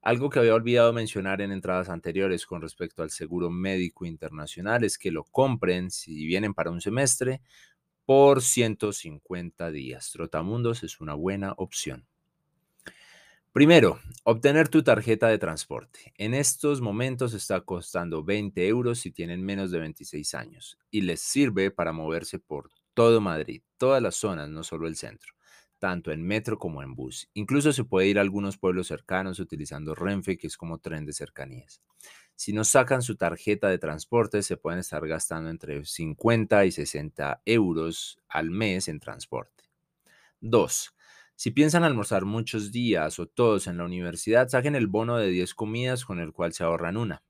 Algo que había olvidado mencionar en entradas anteriores con respecto al seguro médico internacional es que lo compren si vienen para un semestre por 150 días. Trotamundos es una buena opción. Primero, obtener tu tarjeta de transporte. En estos momentos está costando 20 euros si tienen menos de 26 años y les sirve para moverse por todo Madrid, todas las zonas, no solo el centro, tanto en metro como en bus. Incluso se puede ir a algunos pueblos cercanos utilizando Renfe, que es como tren de cercanías. Si no sacan su tarjeta de transporte, se pueden estar gastando entre 50 y 60 euros al mes en transporte. Dos, si piensan almorzar muchos días o todos en la universidad, saquen el bono de 10 comidas con el cual se ahorran una.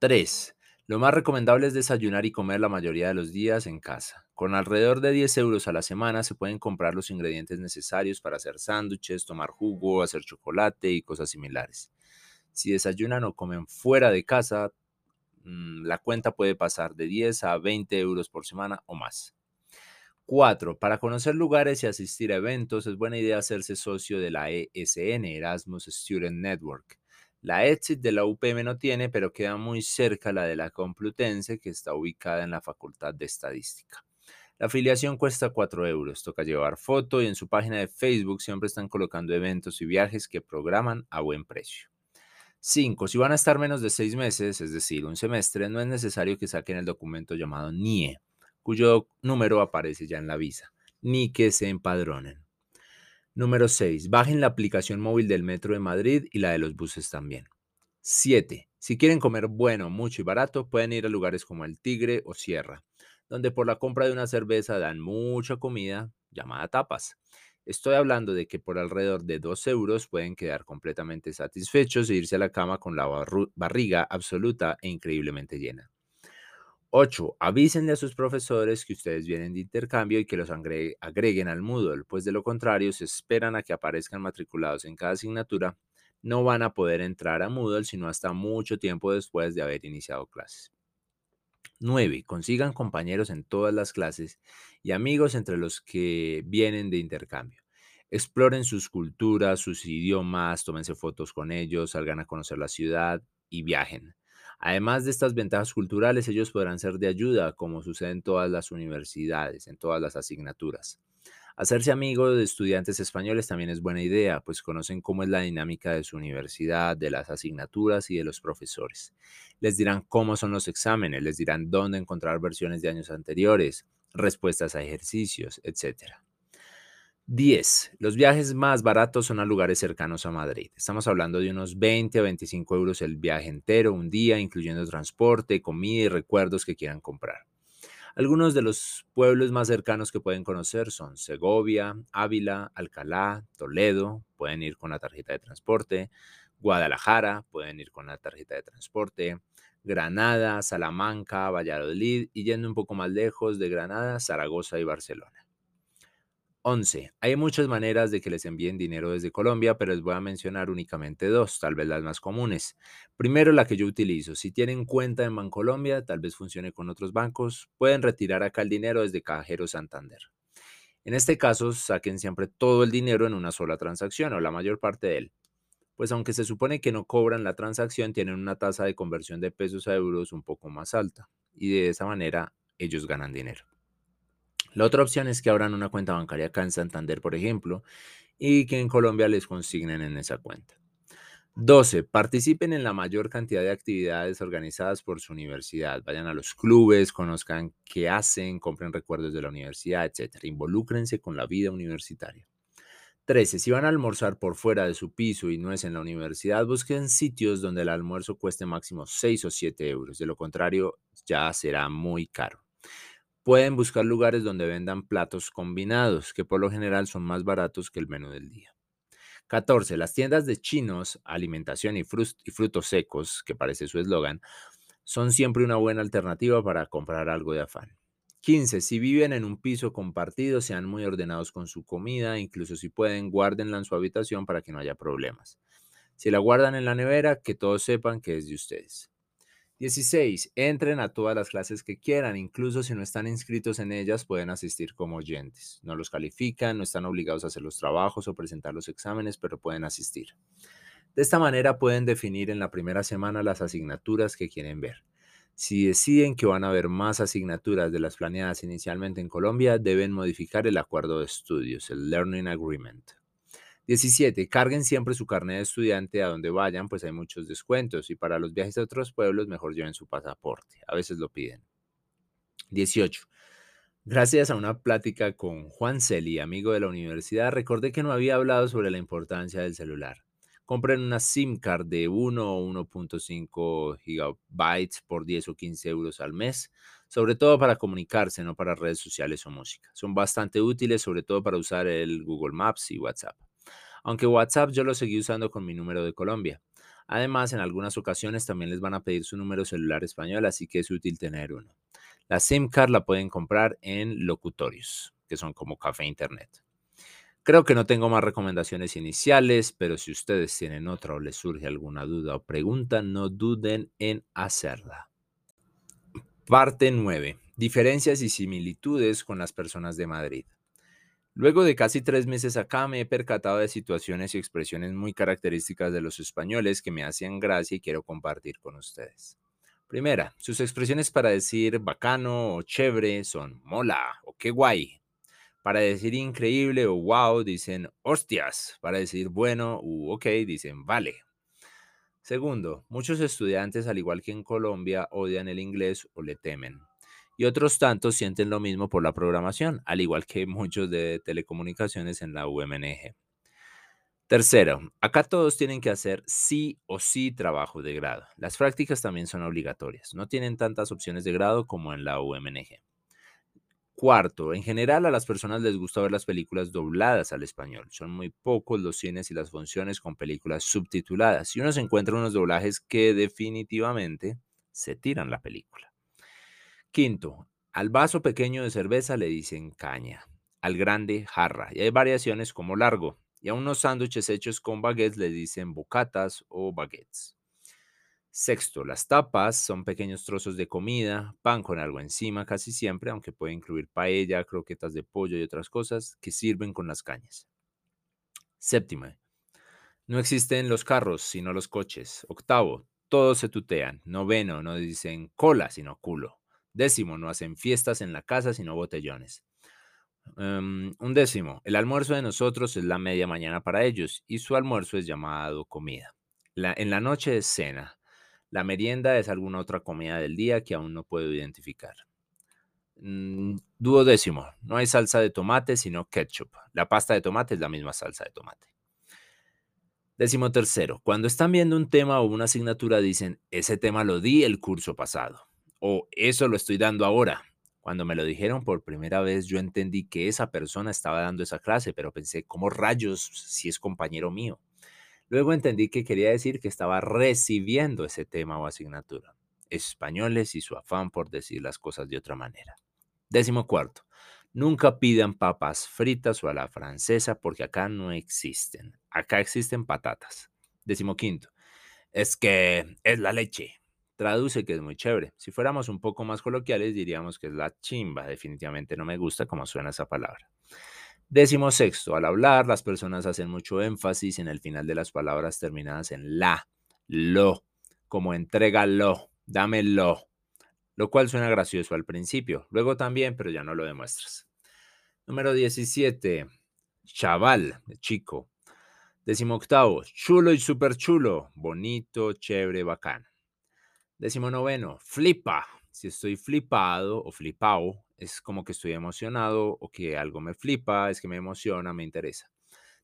3. Lo más recomendable es desayunar y comer la mayoría de los días en casa. Con alrededor de 10 euros a la semana se pueden comprar los ingredientes necesarios para hacer sándwiches, tomar jugo, hacer chocolate y cosas similares. Si desayunan o comen fuera de casa, mm, la cuenta puede pasar de 10 a 20 euros por semana o más. 4. Para conocer lugares y asistir a eventos es buena idea hacerse socio de la ESN, Erasmus Student Network. La EXIT de la UPM no tiene, pero queda muy cerca la de la Complutense, que está ubicada en la Facultad de Estadística. La afiliación cuesta 4 euros, toca llevar foto y en su página de Facebook siempre están colocando eventos y viajes que programan a buen precio. 5. Si van a estar menos de 6 meses, es decir, un semestre, no es necesario que saquen el documento llamado NIE cuyo número aparece ya en la visa, ni que se empadronen. Número 6. Bajen la aplicación móvil del Metro de Madrid y la de los buses también. 7. Si quieren comer bueno, mucho y barato, pueden ir a lugares como El Tigre o Sierra, donde por la compra de una cerveza dan mucha comida llamada tapas. Estoy hablando de que por alrededor de 2 euros pueden quedar completamente satisfechos e irse a la cama con la barriga absoluta e increíblemente llena. 8. Avísenle a sus profesores que ustedes vienen de intercambio y que los agreguen al Moodle, pues de lo contrario, se esperan a que aparezcan matriculados en cada asignatura, no van a poder entrar a Moodle sino hasta mucho tiempo después de haber iniciado clases. 9. Consigan compañeros en todas las clases y amigos entre los que vienen de intercambio. Exploren sus culturas, sus idiomas, tómense fotos con ellos, salgan a conocer la ciudad y viajen. Además de estas ventajas culturales, ellos podrán ser de ayuda, como sucede en todas las universidades, en todas las asignaturas. Hacerse amigo de estudiantes españoles también es buena idea, pues conocen cómo es la dinámica de su universidad, de las asignaturas y de los profesores. Les dirán cómo son los exámenes, les dirán dónde encontrar versiones de años anteriores, respuestas a ejercicios, etc. 10. Los viajes más baratos son a lugares cercanos a Madrid. Estamos hablando de unos 20 a 25 euros el viaje entero, un día, incluyendo transporte, comida y recuerdos que quieran comprar. Algunos de los pueblos más cercanos que pueden conocer son Segovia, Ávila, Alcalá, Toledo, pueden ir con la tarjeta de transporte, Guadalajara, pueden ir con la tarjeta de transporte, Granada, Salamanca, Valladolid y yendo un poco más lejos de Granada, Zaragoza y Barcelona. 11. Hay muchas maneras de que les envíen dinero desde Colombia, pero les voy a mencionar únicamente dos, tal vez las más comunes. Primero, la que yo utilizo. Si tienen cuenta en Bancolombia, tal vez funcione con otros bancos, pueden retirar acá el dinero desde Cajero Santander. En este caso, saquen siempre todo el dinero en una sola transacción o la mayor parte de él. Pues aunque se supone que no cobran la transacción, tienen una tasa de conversión de pesos a euros un poco más alta y de esa manera ellos ganan dinero. La otra opción es que abran una cuenta bancaria acá en Santander, por ejemplo, y que en Colombia les consignen en esa cuenta. 12. Participen en la mayor cantidad de actividades organizadas por su universidad. Vayan a los clubes, conozcan qué hacen, compren recuerdos de la universidad, etc. Involúcrense con la vida universitaria. 13. Si van a almorzar por fuera de su piso y no es en la universidad, busquen sitios donde el almuerzo cueste máximo 6 o 7 euros. De lo contrario, ya será muy caro. Pueden buscar lugares donde vendan platos combinados, que por lo general son más baratos que el menú del día. 14. Las tiendas de chinos, alimentación y, frutos secos, que parece su eslogan, son siempre una buena alternativa para comprar algo de afán. 15. Si viven en un piso compartido, sean muy ordenados con su comida, incluso si pueden, guárdenla en su habitación para que no haya problemas. Si la guardan en la nevera, que todos sepan que es de ustedes. 16. Entren a todas las clases que quieran, incluso si no están inscritos en ellas, pueden asistir como oyentes. No los califican, no están obligados a hacer los trabajos o presentar los exámenes, pero pueden asistir. De esta manera pueden definir en la primera semana las asignaturas que quieren ver. Si deciden que van a haber más asignaturas de las planeadas inicialmente en Colombia, deben modificar el acuerdo de estudios, el Learning Agreement. 17. Carguen siempre su carnet de estudiante a donde vayan, pues hay muchos descuentos y para los viajes a otros pueblos mejor lleven su pasaporte. A veces lo piden. 18. Gracias a una plática con Juan Celi, amigo de la universidad, recordé que no había hablado sobre la importancia del celular. Compren una SIM card de 1 o 1.5 gigabytes por 10 o 15 euros al mes, sobre todo para comunicarse, no para redes sociales o música. Son bastante útiles, sobre todo para usar el Google Maps y WhatsApp aunque WhatsApp yo lo seguí usando con mi número de Colombia. Además, en algunas ocasiones también les van a pedir su número celular español, así que es útil tener uno. La SIM card la pueden comprar en locutorios, que son como café internet. Creo que no tengo más recomendaciones iniciales, pero si ustedes tienen otra o les surge alguna duda o pregunta, no duden en hacerla. Parte 9. Diferencias y similitudes con las personas de Madrid. Luego de casi tres meses acá me he percatado de situaciones y expresiones muy características de los españoles que me hacían gracia y quiero compartir con ustedes. Primera, sus expresiones para decir bacano o chévere son mola o qué guay. Para decir increíble o wow dicen hostias. Para decir bueno u ok dicen vale. Segundo, muchos estudiantes, al igual que en Colombia, odian el inglés o le temen y otros tantos sienten lo mismo por la programación, al igual que muchos de telecomunicaciones en la UMNG. Tercero, acá todos tienen que hacer sí o sí trabajo de grado. Las prácticas también son obligatorias. No tienen tantas opciones de grado como en la UMNG. Cuarto, en general a las personas les gusta ver las películas dobladas al español. Son muy pocos los cines y las funciones con películas subtituladas y uno se encuentra unos doblajes que definitivamente se tiran la película. Quinto, al vaso pequeño de cerveza le dicen caña, al grande jarra, y hay variaciones como largo, y a unos sándwiches hechos con baguettes le dicen bocatas o baguettes. Sexto, las tapas son pequeños trozos de comida, pan con algo encima casi siempre, aunque puede incluir paella, croquetas de pollo y otras cosas que sirven con las cañas. Séptima, no existen los carros, sino los coches. Octavo, todos se tutean. Noveno, no dicen cola, sino culo. Décimo, no hacen fiestas en la casa, sino botellones. Em, un décimo, el almuerzo de nosotros es la media mañana para ellos y su almuerzo es llamado comida. en la noche es cena. La merienda es alguna otra comida del día que aún no puedo identificar. Mm, duodécimo, no hay salsa de tomate, sino ketchup. La pasta de tomate es la misma salsa de tomate. Décimo tercero, cuando están viendo un tema o una asignatura dicen, ese tema lo di el curso pasado o eso lo estoy dando ahora. Cuando me lo dijeron por primera vez, yo entendí que esa persona estaba dando esa clase, pero pensé, ¿cómo rayos si es compañero mío? Luego entendí que quería decir que estaba recibiendo ese tema o asignatura. Españoles y su afán por decir las cosas de otra manera. Décimo cuarto. Nunca pidan papas fritas o a la francesa porque acá no existen. Acá existen patatas. Décimo quinto. Es que es la leche. Traduce que es muy chévere. Si fuéramos un poco más coloquiales, diríamos que es la chimba. Definitivamente no me gusta cómo suena esa palabra. Décimo sexto, al hablar, las personas hacen mucho énfasis en el final de las palabras terminadas en la, lo, como entrégalo, dámelo, lo cual suena gracioso al principio, luego también, pero ya no lo demuestras. Número 17, chaval, chico. Décimo octavo, chulo y súper chulo, bonito, chévere, bacán. Décimo noveno, flipa. Si estoy flipado o flipado, es como que estoy emocionado o que algo me flipa, es que me emociona, me interesa.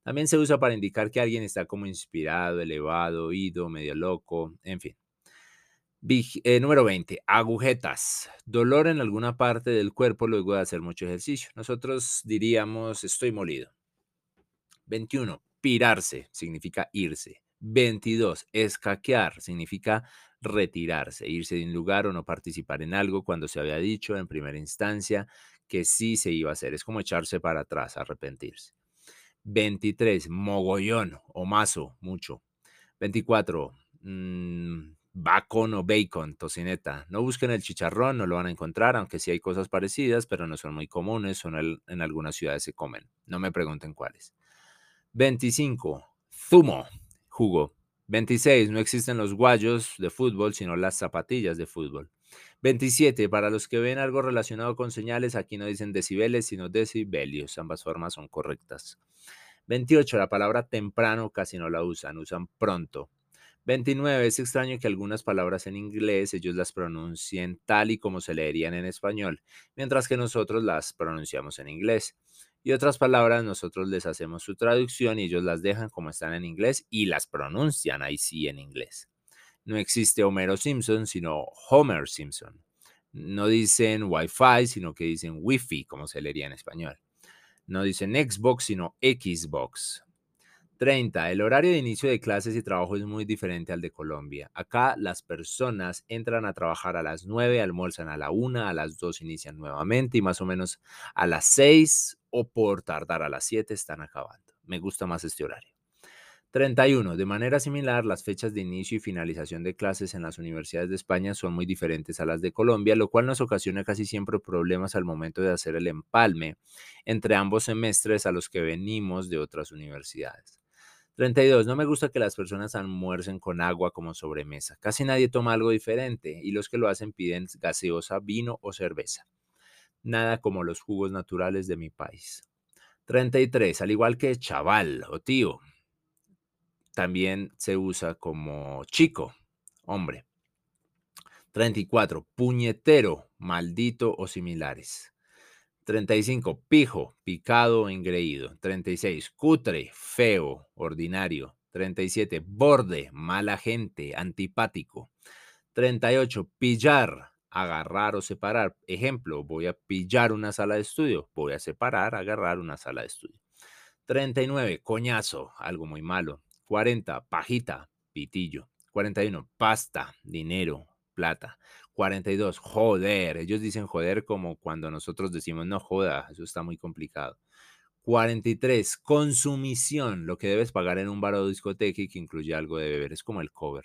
También se usa para indicar que alguien está como inspirado, elevado, oído, medio loco, en fin. Eh, número 20, agujetas. Dolor en alguna parte del cuerpo luego de hacer mucho ejercicio. Nosotros diríamos estoy molido. 21, pirarse significa irse. 22, escaquear significa retirarse, irse de un lugar o no participar en algo cuando se había dicho en primera instancia que sí se iba a hacer. Es como echarse para atrás, arrepentirse. 23, mogollón o mazo, mucho. 24, mmm, bacon o bacon, tocineta. No busquen el chicharrón, no lo van a encontrar, aunque sí hay cosas parecidas, pero no son muy comunes, son en algunas ciudades se comen. No me pregunten cuáles. 25, zumo, jugo. 26. No existen los guayos de fútbol, sino las zapatillas de fútbol. 27. Para los que ven algo relacionado con señales, aquí no dicen decibeles, sino decibelios. Ambas formas son correctas. 28. La palabra temprano casi no la usan, usan pronto. 29. Es extraño que algunas palabras en inglés ellos las pronuncien tal y como se leerían en español, mientras que nosotros las pronunciamos en inglés. Y otras palabras nosotros les hacemos su traducción y ellos las dejan como están en inglés y las pronuncian ahí sí en inglés. No existe Homero Simpson, sino Homer Simpson. No dicen Wi-Fi, sino que dicen Wi-Fi, como se leería en español. No dicen Xbox, sino Xbox. 30. El horario de inicio de clases y trabajo es muy diferente al de Colombia. Acá las personas entran a trabajar a las 9, almuerzan a la 1, a las 2 inician nuevamente y más o menos a las 6 o por tardar a las 7 están acabando. Me gusta más este horario. 31. De manera similar, las fechas de inicio y finalización de clases en las universidades de España son muy diferentes a las de Colombia, lo cual nos ocasiona casi siempre problemas al momento de hacer el empalme entre ambos semestres a los que venimos de otras universidades. 32. No me gusta que las personas almuercen con agua como sobremesa. Casi nadie toma algo diferente y los que lo hacen piden gaseosa, vino o cerveza. Nada como los jugos naturales de mi país. 33. Al igual que chaval o tío, también se usa como chico, hombre. 34. Puñetero, maldito o similares. 35. Pijo, picado engreído. 36. Cutre, feo, ordinario. 37. Borde, mala gente, antipático. 38. Pillar, agarrar o separar. Ejemplo, voy a pillar una sala de estudio. Voy a separar, agarrar una sala de estudio. 39. Coñazo, algo muy malo. 40. Pajita, pitillo. 41. Pasta, dinero, plata. 42, joder. Ellos dicen joder como cuando nosotros decimos no joda, eso está muy complicado. 43, consumición, lo que debes pagar en un bar o discoteca y que incluye algo de beber, es como el cover.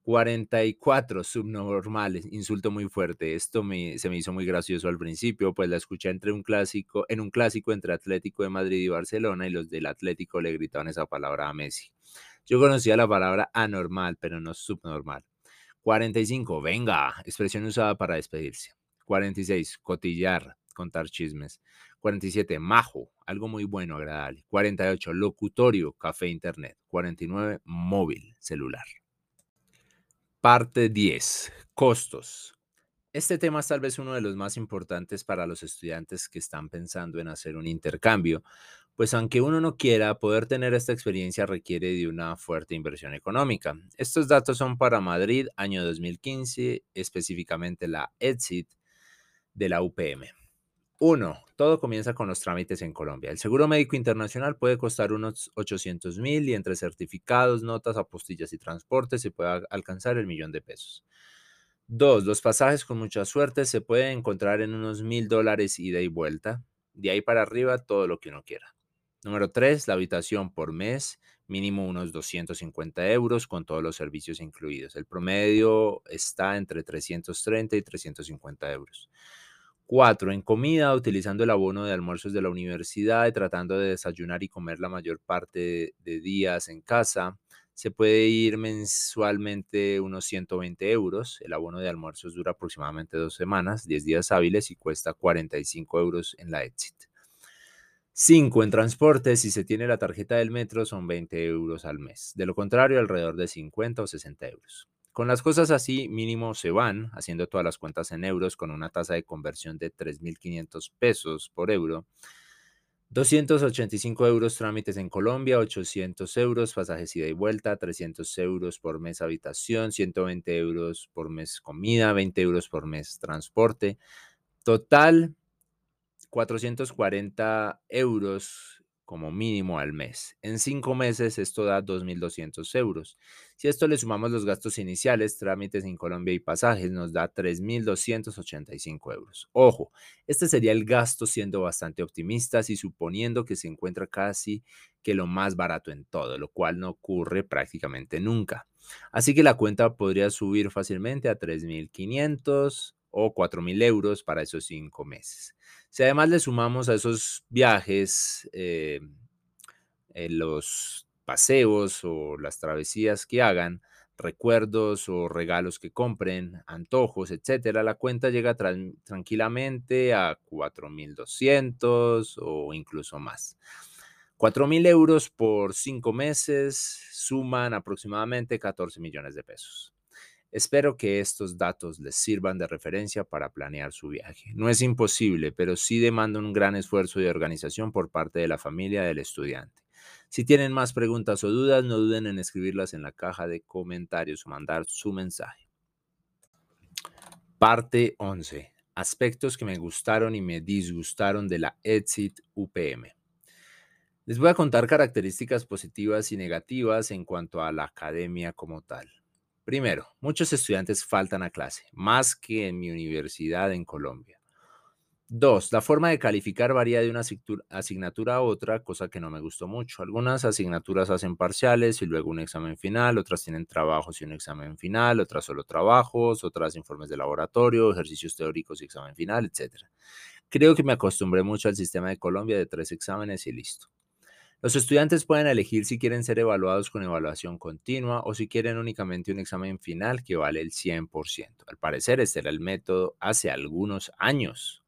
44, subnormales, insulto muy fuerte. Esto me, se me hizo muy gracioso al principio, pues la escuché entre un clásico, en un clásico entre Atlético de Madrid y Barcelona y los del Atlético le gritaban esa palabra a Messi. Yo conocía la palabra anormal, pero no subnormal. 45, venga, expresión usada para despedirse. 46, cotillar, contar chismes. 47, majo, algo muy bueno, agradable. 48, locutorio, café, internet. 49, móvil, celular. Parte 10, costos. Este tema es tal vez uno de los más importantes para los estudiantes que están pensando en hacer un intercambio, pues aunque uno no quiera, poder tener esta experiencia requiere de una fuerte inversión económica. Estos datos son para Madrid, año 2015, específicamente la EDSIT de la UPM. 1. Todo comienza con los trámites en Colombia. El seguro médico internacional puede costar unos 800 mil y entre certificados, notas, apostillas y transporte se puede alcanzar el millón de pesos. 2. Los pasajes con mucha suerte se pueden encontrar en unos mil dólares ida y vuelta. De ahí para arriba todo lo que uno quiera. Número 3, la habitación por mes, mínimo unos 250 euros con todos los servicios incluidos. El promedio está entre 330 y 350 euros. Cuatro, en comida, utilizando el abono de almuerzos de la universidad y tratando de desayunar y comer la mayor parte de días en casa, se puede ir mensualmente unos 120 euros. El abono de almuerzos dura aproximadamente dos semanas, 10 días hábiles y cuesta 45 euros en la Exit. 5. En transporte, si se tiene la tarjeta del metro, son 20 euros al mes. De lo contrario, alrededor de 50 o 60 euros. Con las cosas así, mínimo se van, haciendo todas las cuentas en euros con una tasa de conversión de 3.500 pesos por euro. 285 euros trámites en Colombia, 800 euros pasajes ida y vuelta, 300 euros por mes habitación, 120 euros por mes comida, 20 euros por mes transporte. Total, 440 euros como mínimo al mes. En cinco meses esto da 2.200 euros. Si esto le sumamos los gastos iniciales, trámites en Colombia y pasajes, nos da 3.285 euros. Ojo, este sería el gasto siendo bastante optimistas y suponiendo que se encuentra casi que lo más barato en todo, lo cual no ocurre prácticamente nunca. Así que la cuenta podría subir fácilmente a 3.500 o 4.000 euros para esos cinco meses. Si además le sumamos a esos viajes eh, los paseos o las travesías que hagan, recuerdos o regalos que compren, antojos, etcétera, la cuenta llega tranquilamente a 4.200 o incluso más. 4.000 euros por cinco meses suman aproximadamente 14 millones de pesos. Espero que estos datos les sirvan de referencia para planear su viaje. No es imposible, pero sí demanda un gran esfuerzo de organización por parte de la familia del estudiante. Si tienen más preguntas o dudas, no duden en escribirlas en la caja de comentarios o mandar su mensaje. Parte 11. Aspectos que me gustaron y me disgustaron de la EXIT UPM. Les voy a contar características positivas y negativas en cuanto a la academia como tal. Primero, muchos estudiantes faltan a clase, más que en mi universidad en Colombia. Dos, la forma de calificar varía de una asignatura a otra, cosa que no me gustó mucho. Algunas asignaturas hacen parciales y luego un examen final, otras tienen trabajos y un examen final, otras solo trabajos, otras informes de laboratorio, ejercicios teóricos y examen final, etc. Creo que me acostumbré mucho al sistema de Colombia de tres exámenes y listo. Los estudiantes pueden elegir si quieren ser evaluados con evaluación continua o si quieren únicamente un examen final que vale el 100%. Al parecer, este era el método hace algunos años.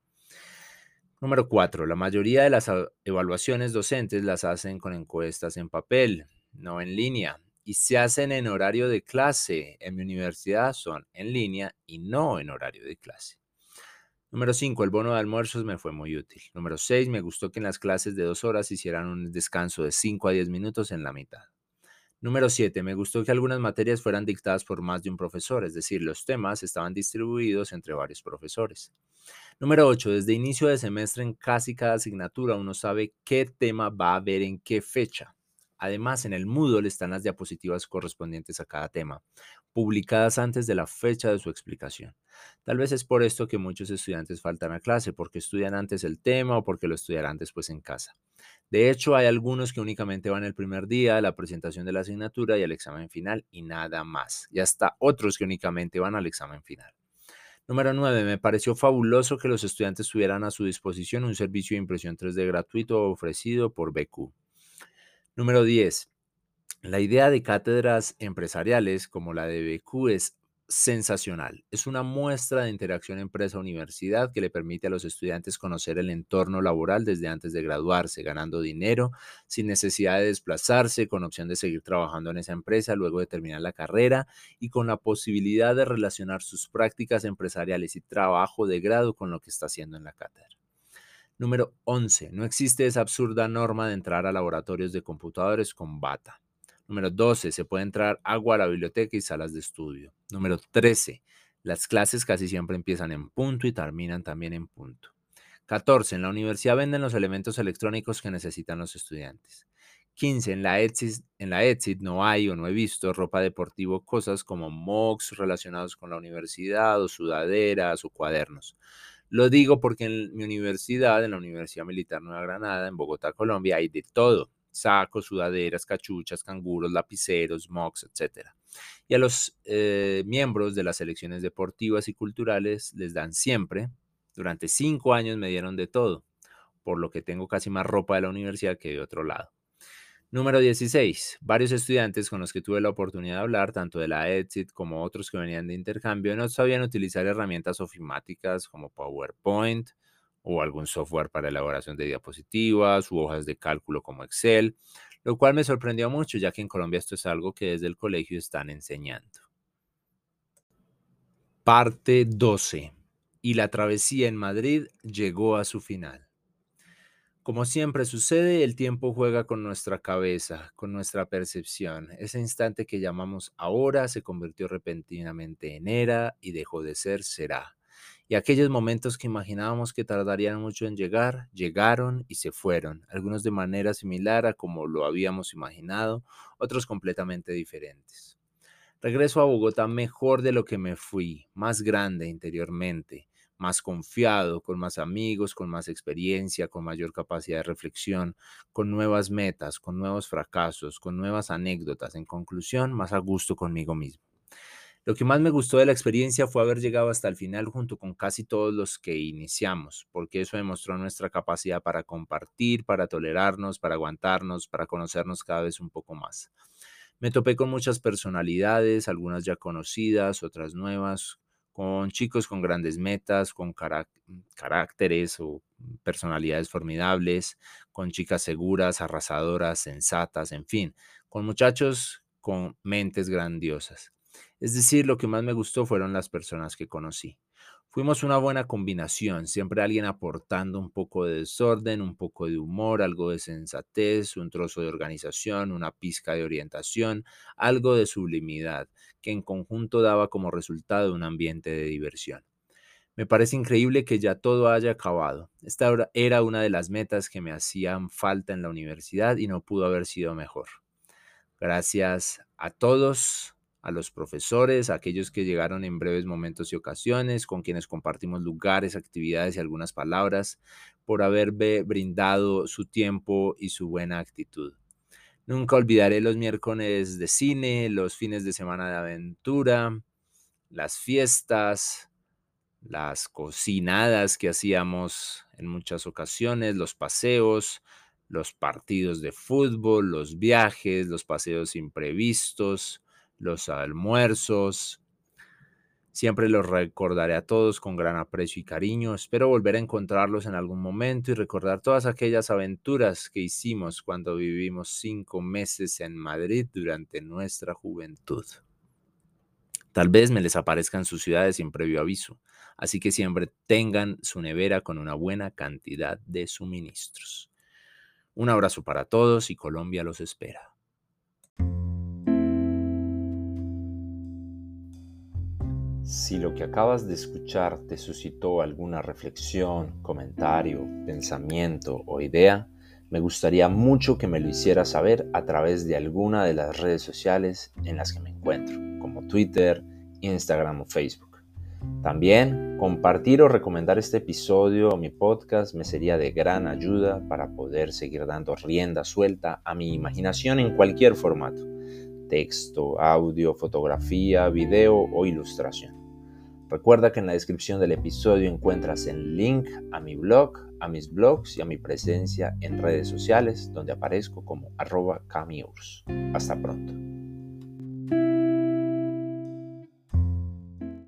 Número 4. La mayoría de las evaluaciones docentes las hacen con encuestas en papel, no en línea, y se hacen en horario de clase. En mi universidad son en línea y no en horario de clase. Número 5. El bono de almuerzos me fue muy útil. Número 6. Me gustó que en las clases de dos horas hicieran un descanso de 5 a 10 minutos en la mitad. Número 7. Me gustó que algunas materias fueran dictadas por más de un profesor, es decir, los temas estaban distribuidos entre varios profesores. Número 8. Desde inicio de semestre en casi cada asignatura uno sabe qué tema va a haber en qué fecha. Además, en el Moodle están las diapositivas correspondientes a cada tema, publicadas antes de la fecha de su explicación. Tal vez es por esto que muchos estudiantes faltan a clase, porque estudian antes el tema o porque lo estudiarán después en casa. De hecho, hay algunos que únicamente van el primer día a la presentación de la asignatura y al examen final y nada más. Y hasta otros que únicamente van al examen final. Número 9. Me pareció fabuloso que los estudiantes tuvieran a su disposición un servicio de impresión 3D gratuito ofrecido por BQ. Número 10. La idea de cátedras empresariales como la de BQ es sensacional. Es una muestra de interacción empresa-universidad que le permite a los estudiantes conocer el entorno laboral desde antes de graduarse, ganando dinero sin necesidad de desplazarse, con opción de seguir trabajando en esa empresa luego de terminar la carrera y con la posibilidad de relacionar sus prácticas empresariales y trabajo de grado con lo que está haciendo en la cátedra. Número 11. No existe esa absurda norma de entrar a laboratorios de computadores con bata. Número 12. Se puede entrar agua a la biblioteca y salas de estudio. Número 13. Las clases casi siempre empiezan en punto y terminan también en punto. 14. En la universidad venden los elementos electrónicos que necesitan los estudiantes. 15. En la, Etsy, en la no hay o no he visto ropa deportiva cosas como mocks relacionados con la universidad o sudaderas o cuadernos. Lo digo porque en mi universidad, en la Universidad Militar Nueva Granada, en Bogotá, Colombia, hay de todo. sacos, sudaderas, cachuchas, canguros, lapiceros, mocks, etc. Y a los eh, miembros de las selecciones deportivas y culturales les dan siempre, durante cinco años me dieron de todo, por lo que tengo casi más ropa de la universidad que de otro lado. Número 16. Varios estudiantes con los que tuve la oportunidad de hablar, tanto de la EXIT como otros que venían de intercambio, no sabían utilizar herramientas ofimáticas como PowerPoint o algún software para elaboración de diapositivas u hojas de cálculo como Excel, lo cual me sorprendió mucho ya que en Colombia esto es algo que desde el colegio están enseñando. Parte 12. Y la travesía en Madrid llegó a su final. Como siempre sucede, el tiempo juega con nuestra cabeza, con nuestra percepción. Ese instante que llamamos ahora se convirtió repentinamente en era y dejó de ser será. Y aquellos momentos que imaginábamos que tardarían mucho en llegar, llegaron y se fueron, algunos de manera similar a como lo habíamos imaginado, otros completamente diferentes. Regreso a Bogotá mejor de lo que me fui, más grande interiormente, más confiado, con más amigos, con más experiencia, con mayor capacidad de reflexión, con nuevas metas, con nuevos fracasos, con nuevas anécdotas, en conclusión, más a gusto conmigo mismo. Lo que más me gustó de la experiencia fue haber llegado hasta el final junto con casi todos los que iniciamos, porque eso demostró nuestra capacidad para compartir, para tolerarnos, para aguantarnos, para conocernos cada vez un poco más. Me topé con muchas personalidades, algunas ya conocidas, otras nuevas, con chicos con grandes metas, con caracteres o personalidades formidables, con chicas seguras, arrasadoras, sensatas, en fin, con muchachos con mentes grandiosas. Es decir, lo que más me gustó fueron las personas que conocí. Fuimos una buena combinación, siempre alguien aportando un poco de desorden, un poco de humor, algo de sensatez, un trozo de organización, una pizca de orientación, algo de sublimidad, que en conjunto daba como resultado un ambiente de diversión. Me parece increíble que ya todo haya acabado. Esta era una de las metas que me hacían falta en la universidad y no pudo haber sido mejor. Gracias a todos a los profesores, a aquellos que llegaron en breves momentos y ocasiones, con quienes compartimos lugares, actividades y algunas palabras, por haber brindado su tiempo y su buena actitud. Nunca olvidaré los miércoles de cine, los fines de semana de aventura, las fiestas, las cocinadas que hacíamos en muchas ocasiones, los paseos, los partidos de fútbol, los viajes, los paseos imprevistos, los almuerzos. Siempre los recordaré a todos con gran aprecio y cariño. Espero volver a encontrarlos en algún momento y recordar todas aquellas aventuras que hicimos cuando vivimos cinco meses en Madrid durante nuestra juventud. Tal vez me les aparezca en sus ciudades sin previo aviso, así que siempre tengan su nevera con una buena cantidad de suministros. Un abrazo para todos y Colombia los espera. Si lo que acabas de escuchar te suscitó alguna reflexión, comentario, pensamiento o idea, me gustaría mucho que me lo hicieras saber a través de alguna de las redes sociales en las que me encuentro, como Twitter, Instagram o Facebook. También compartir o recomendar este episodio o mi podcast me sería de gran ayuda para poder seguir dando rienda suelta a mi imaginación en cualquier formato, texto, audio, fotografía, video o ilustración. Recuerda que en la descripción del episodio encuentras el link a mi blog, a mis blogs y a mi presencia en redes sociales donde aparezco como arroba camiurs. Hasta pronto.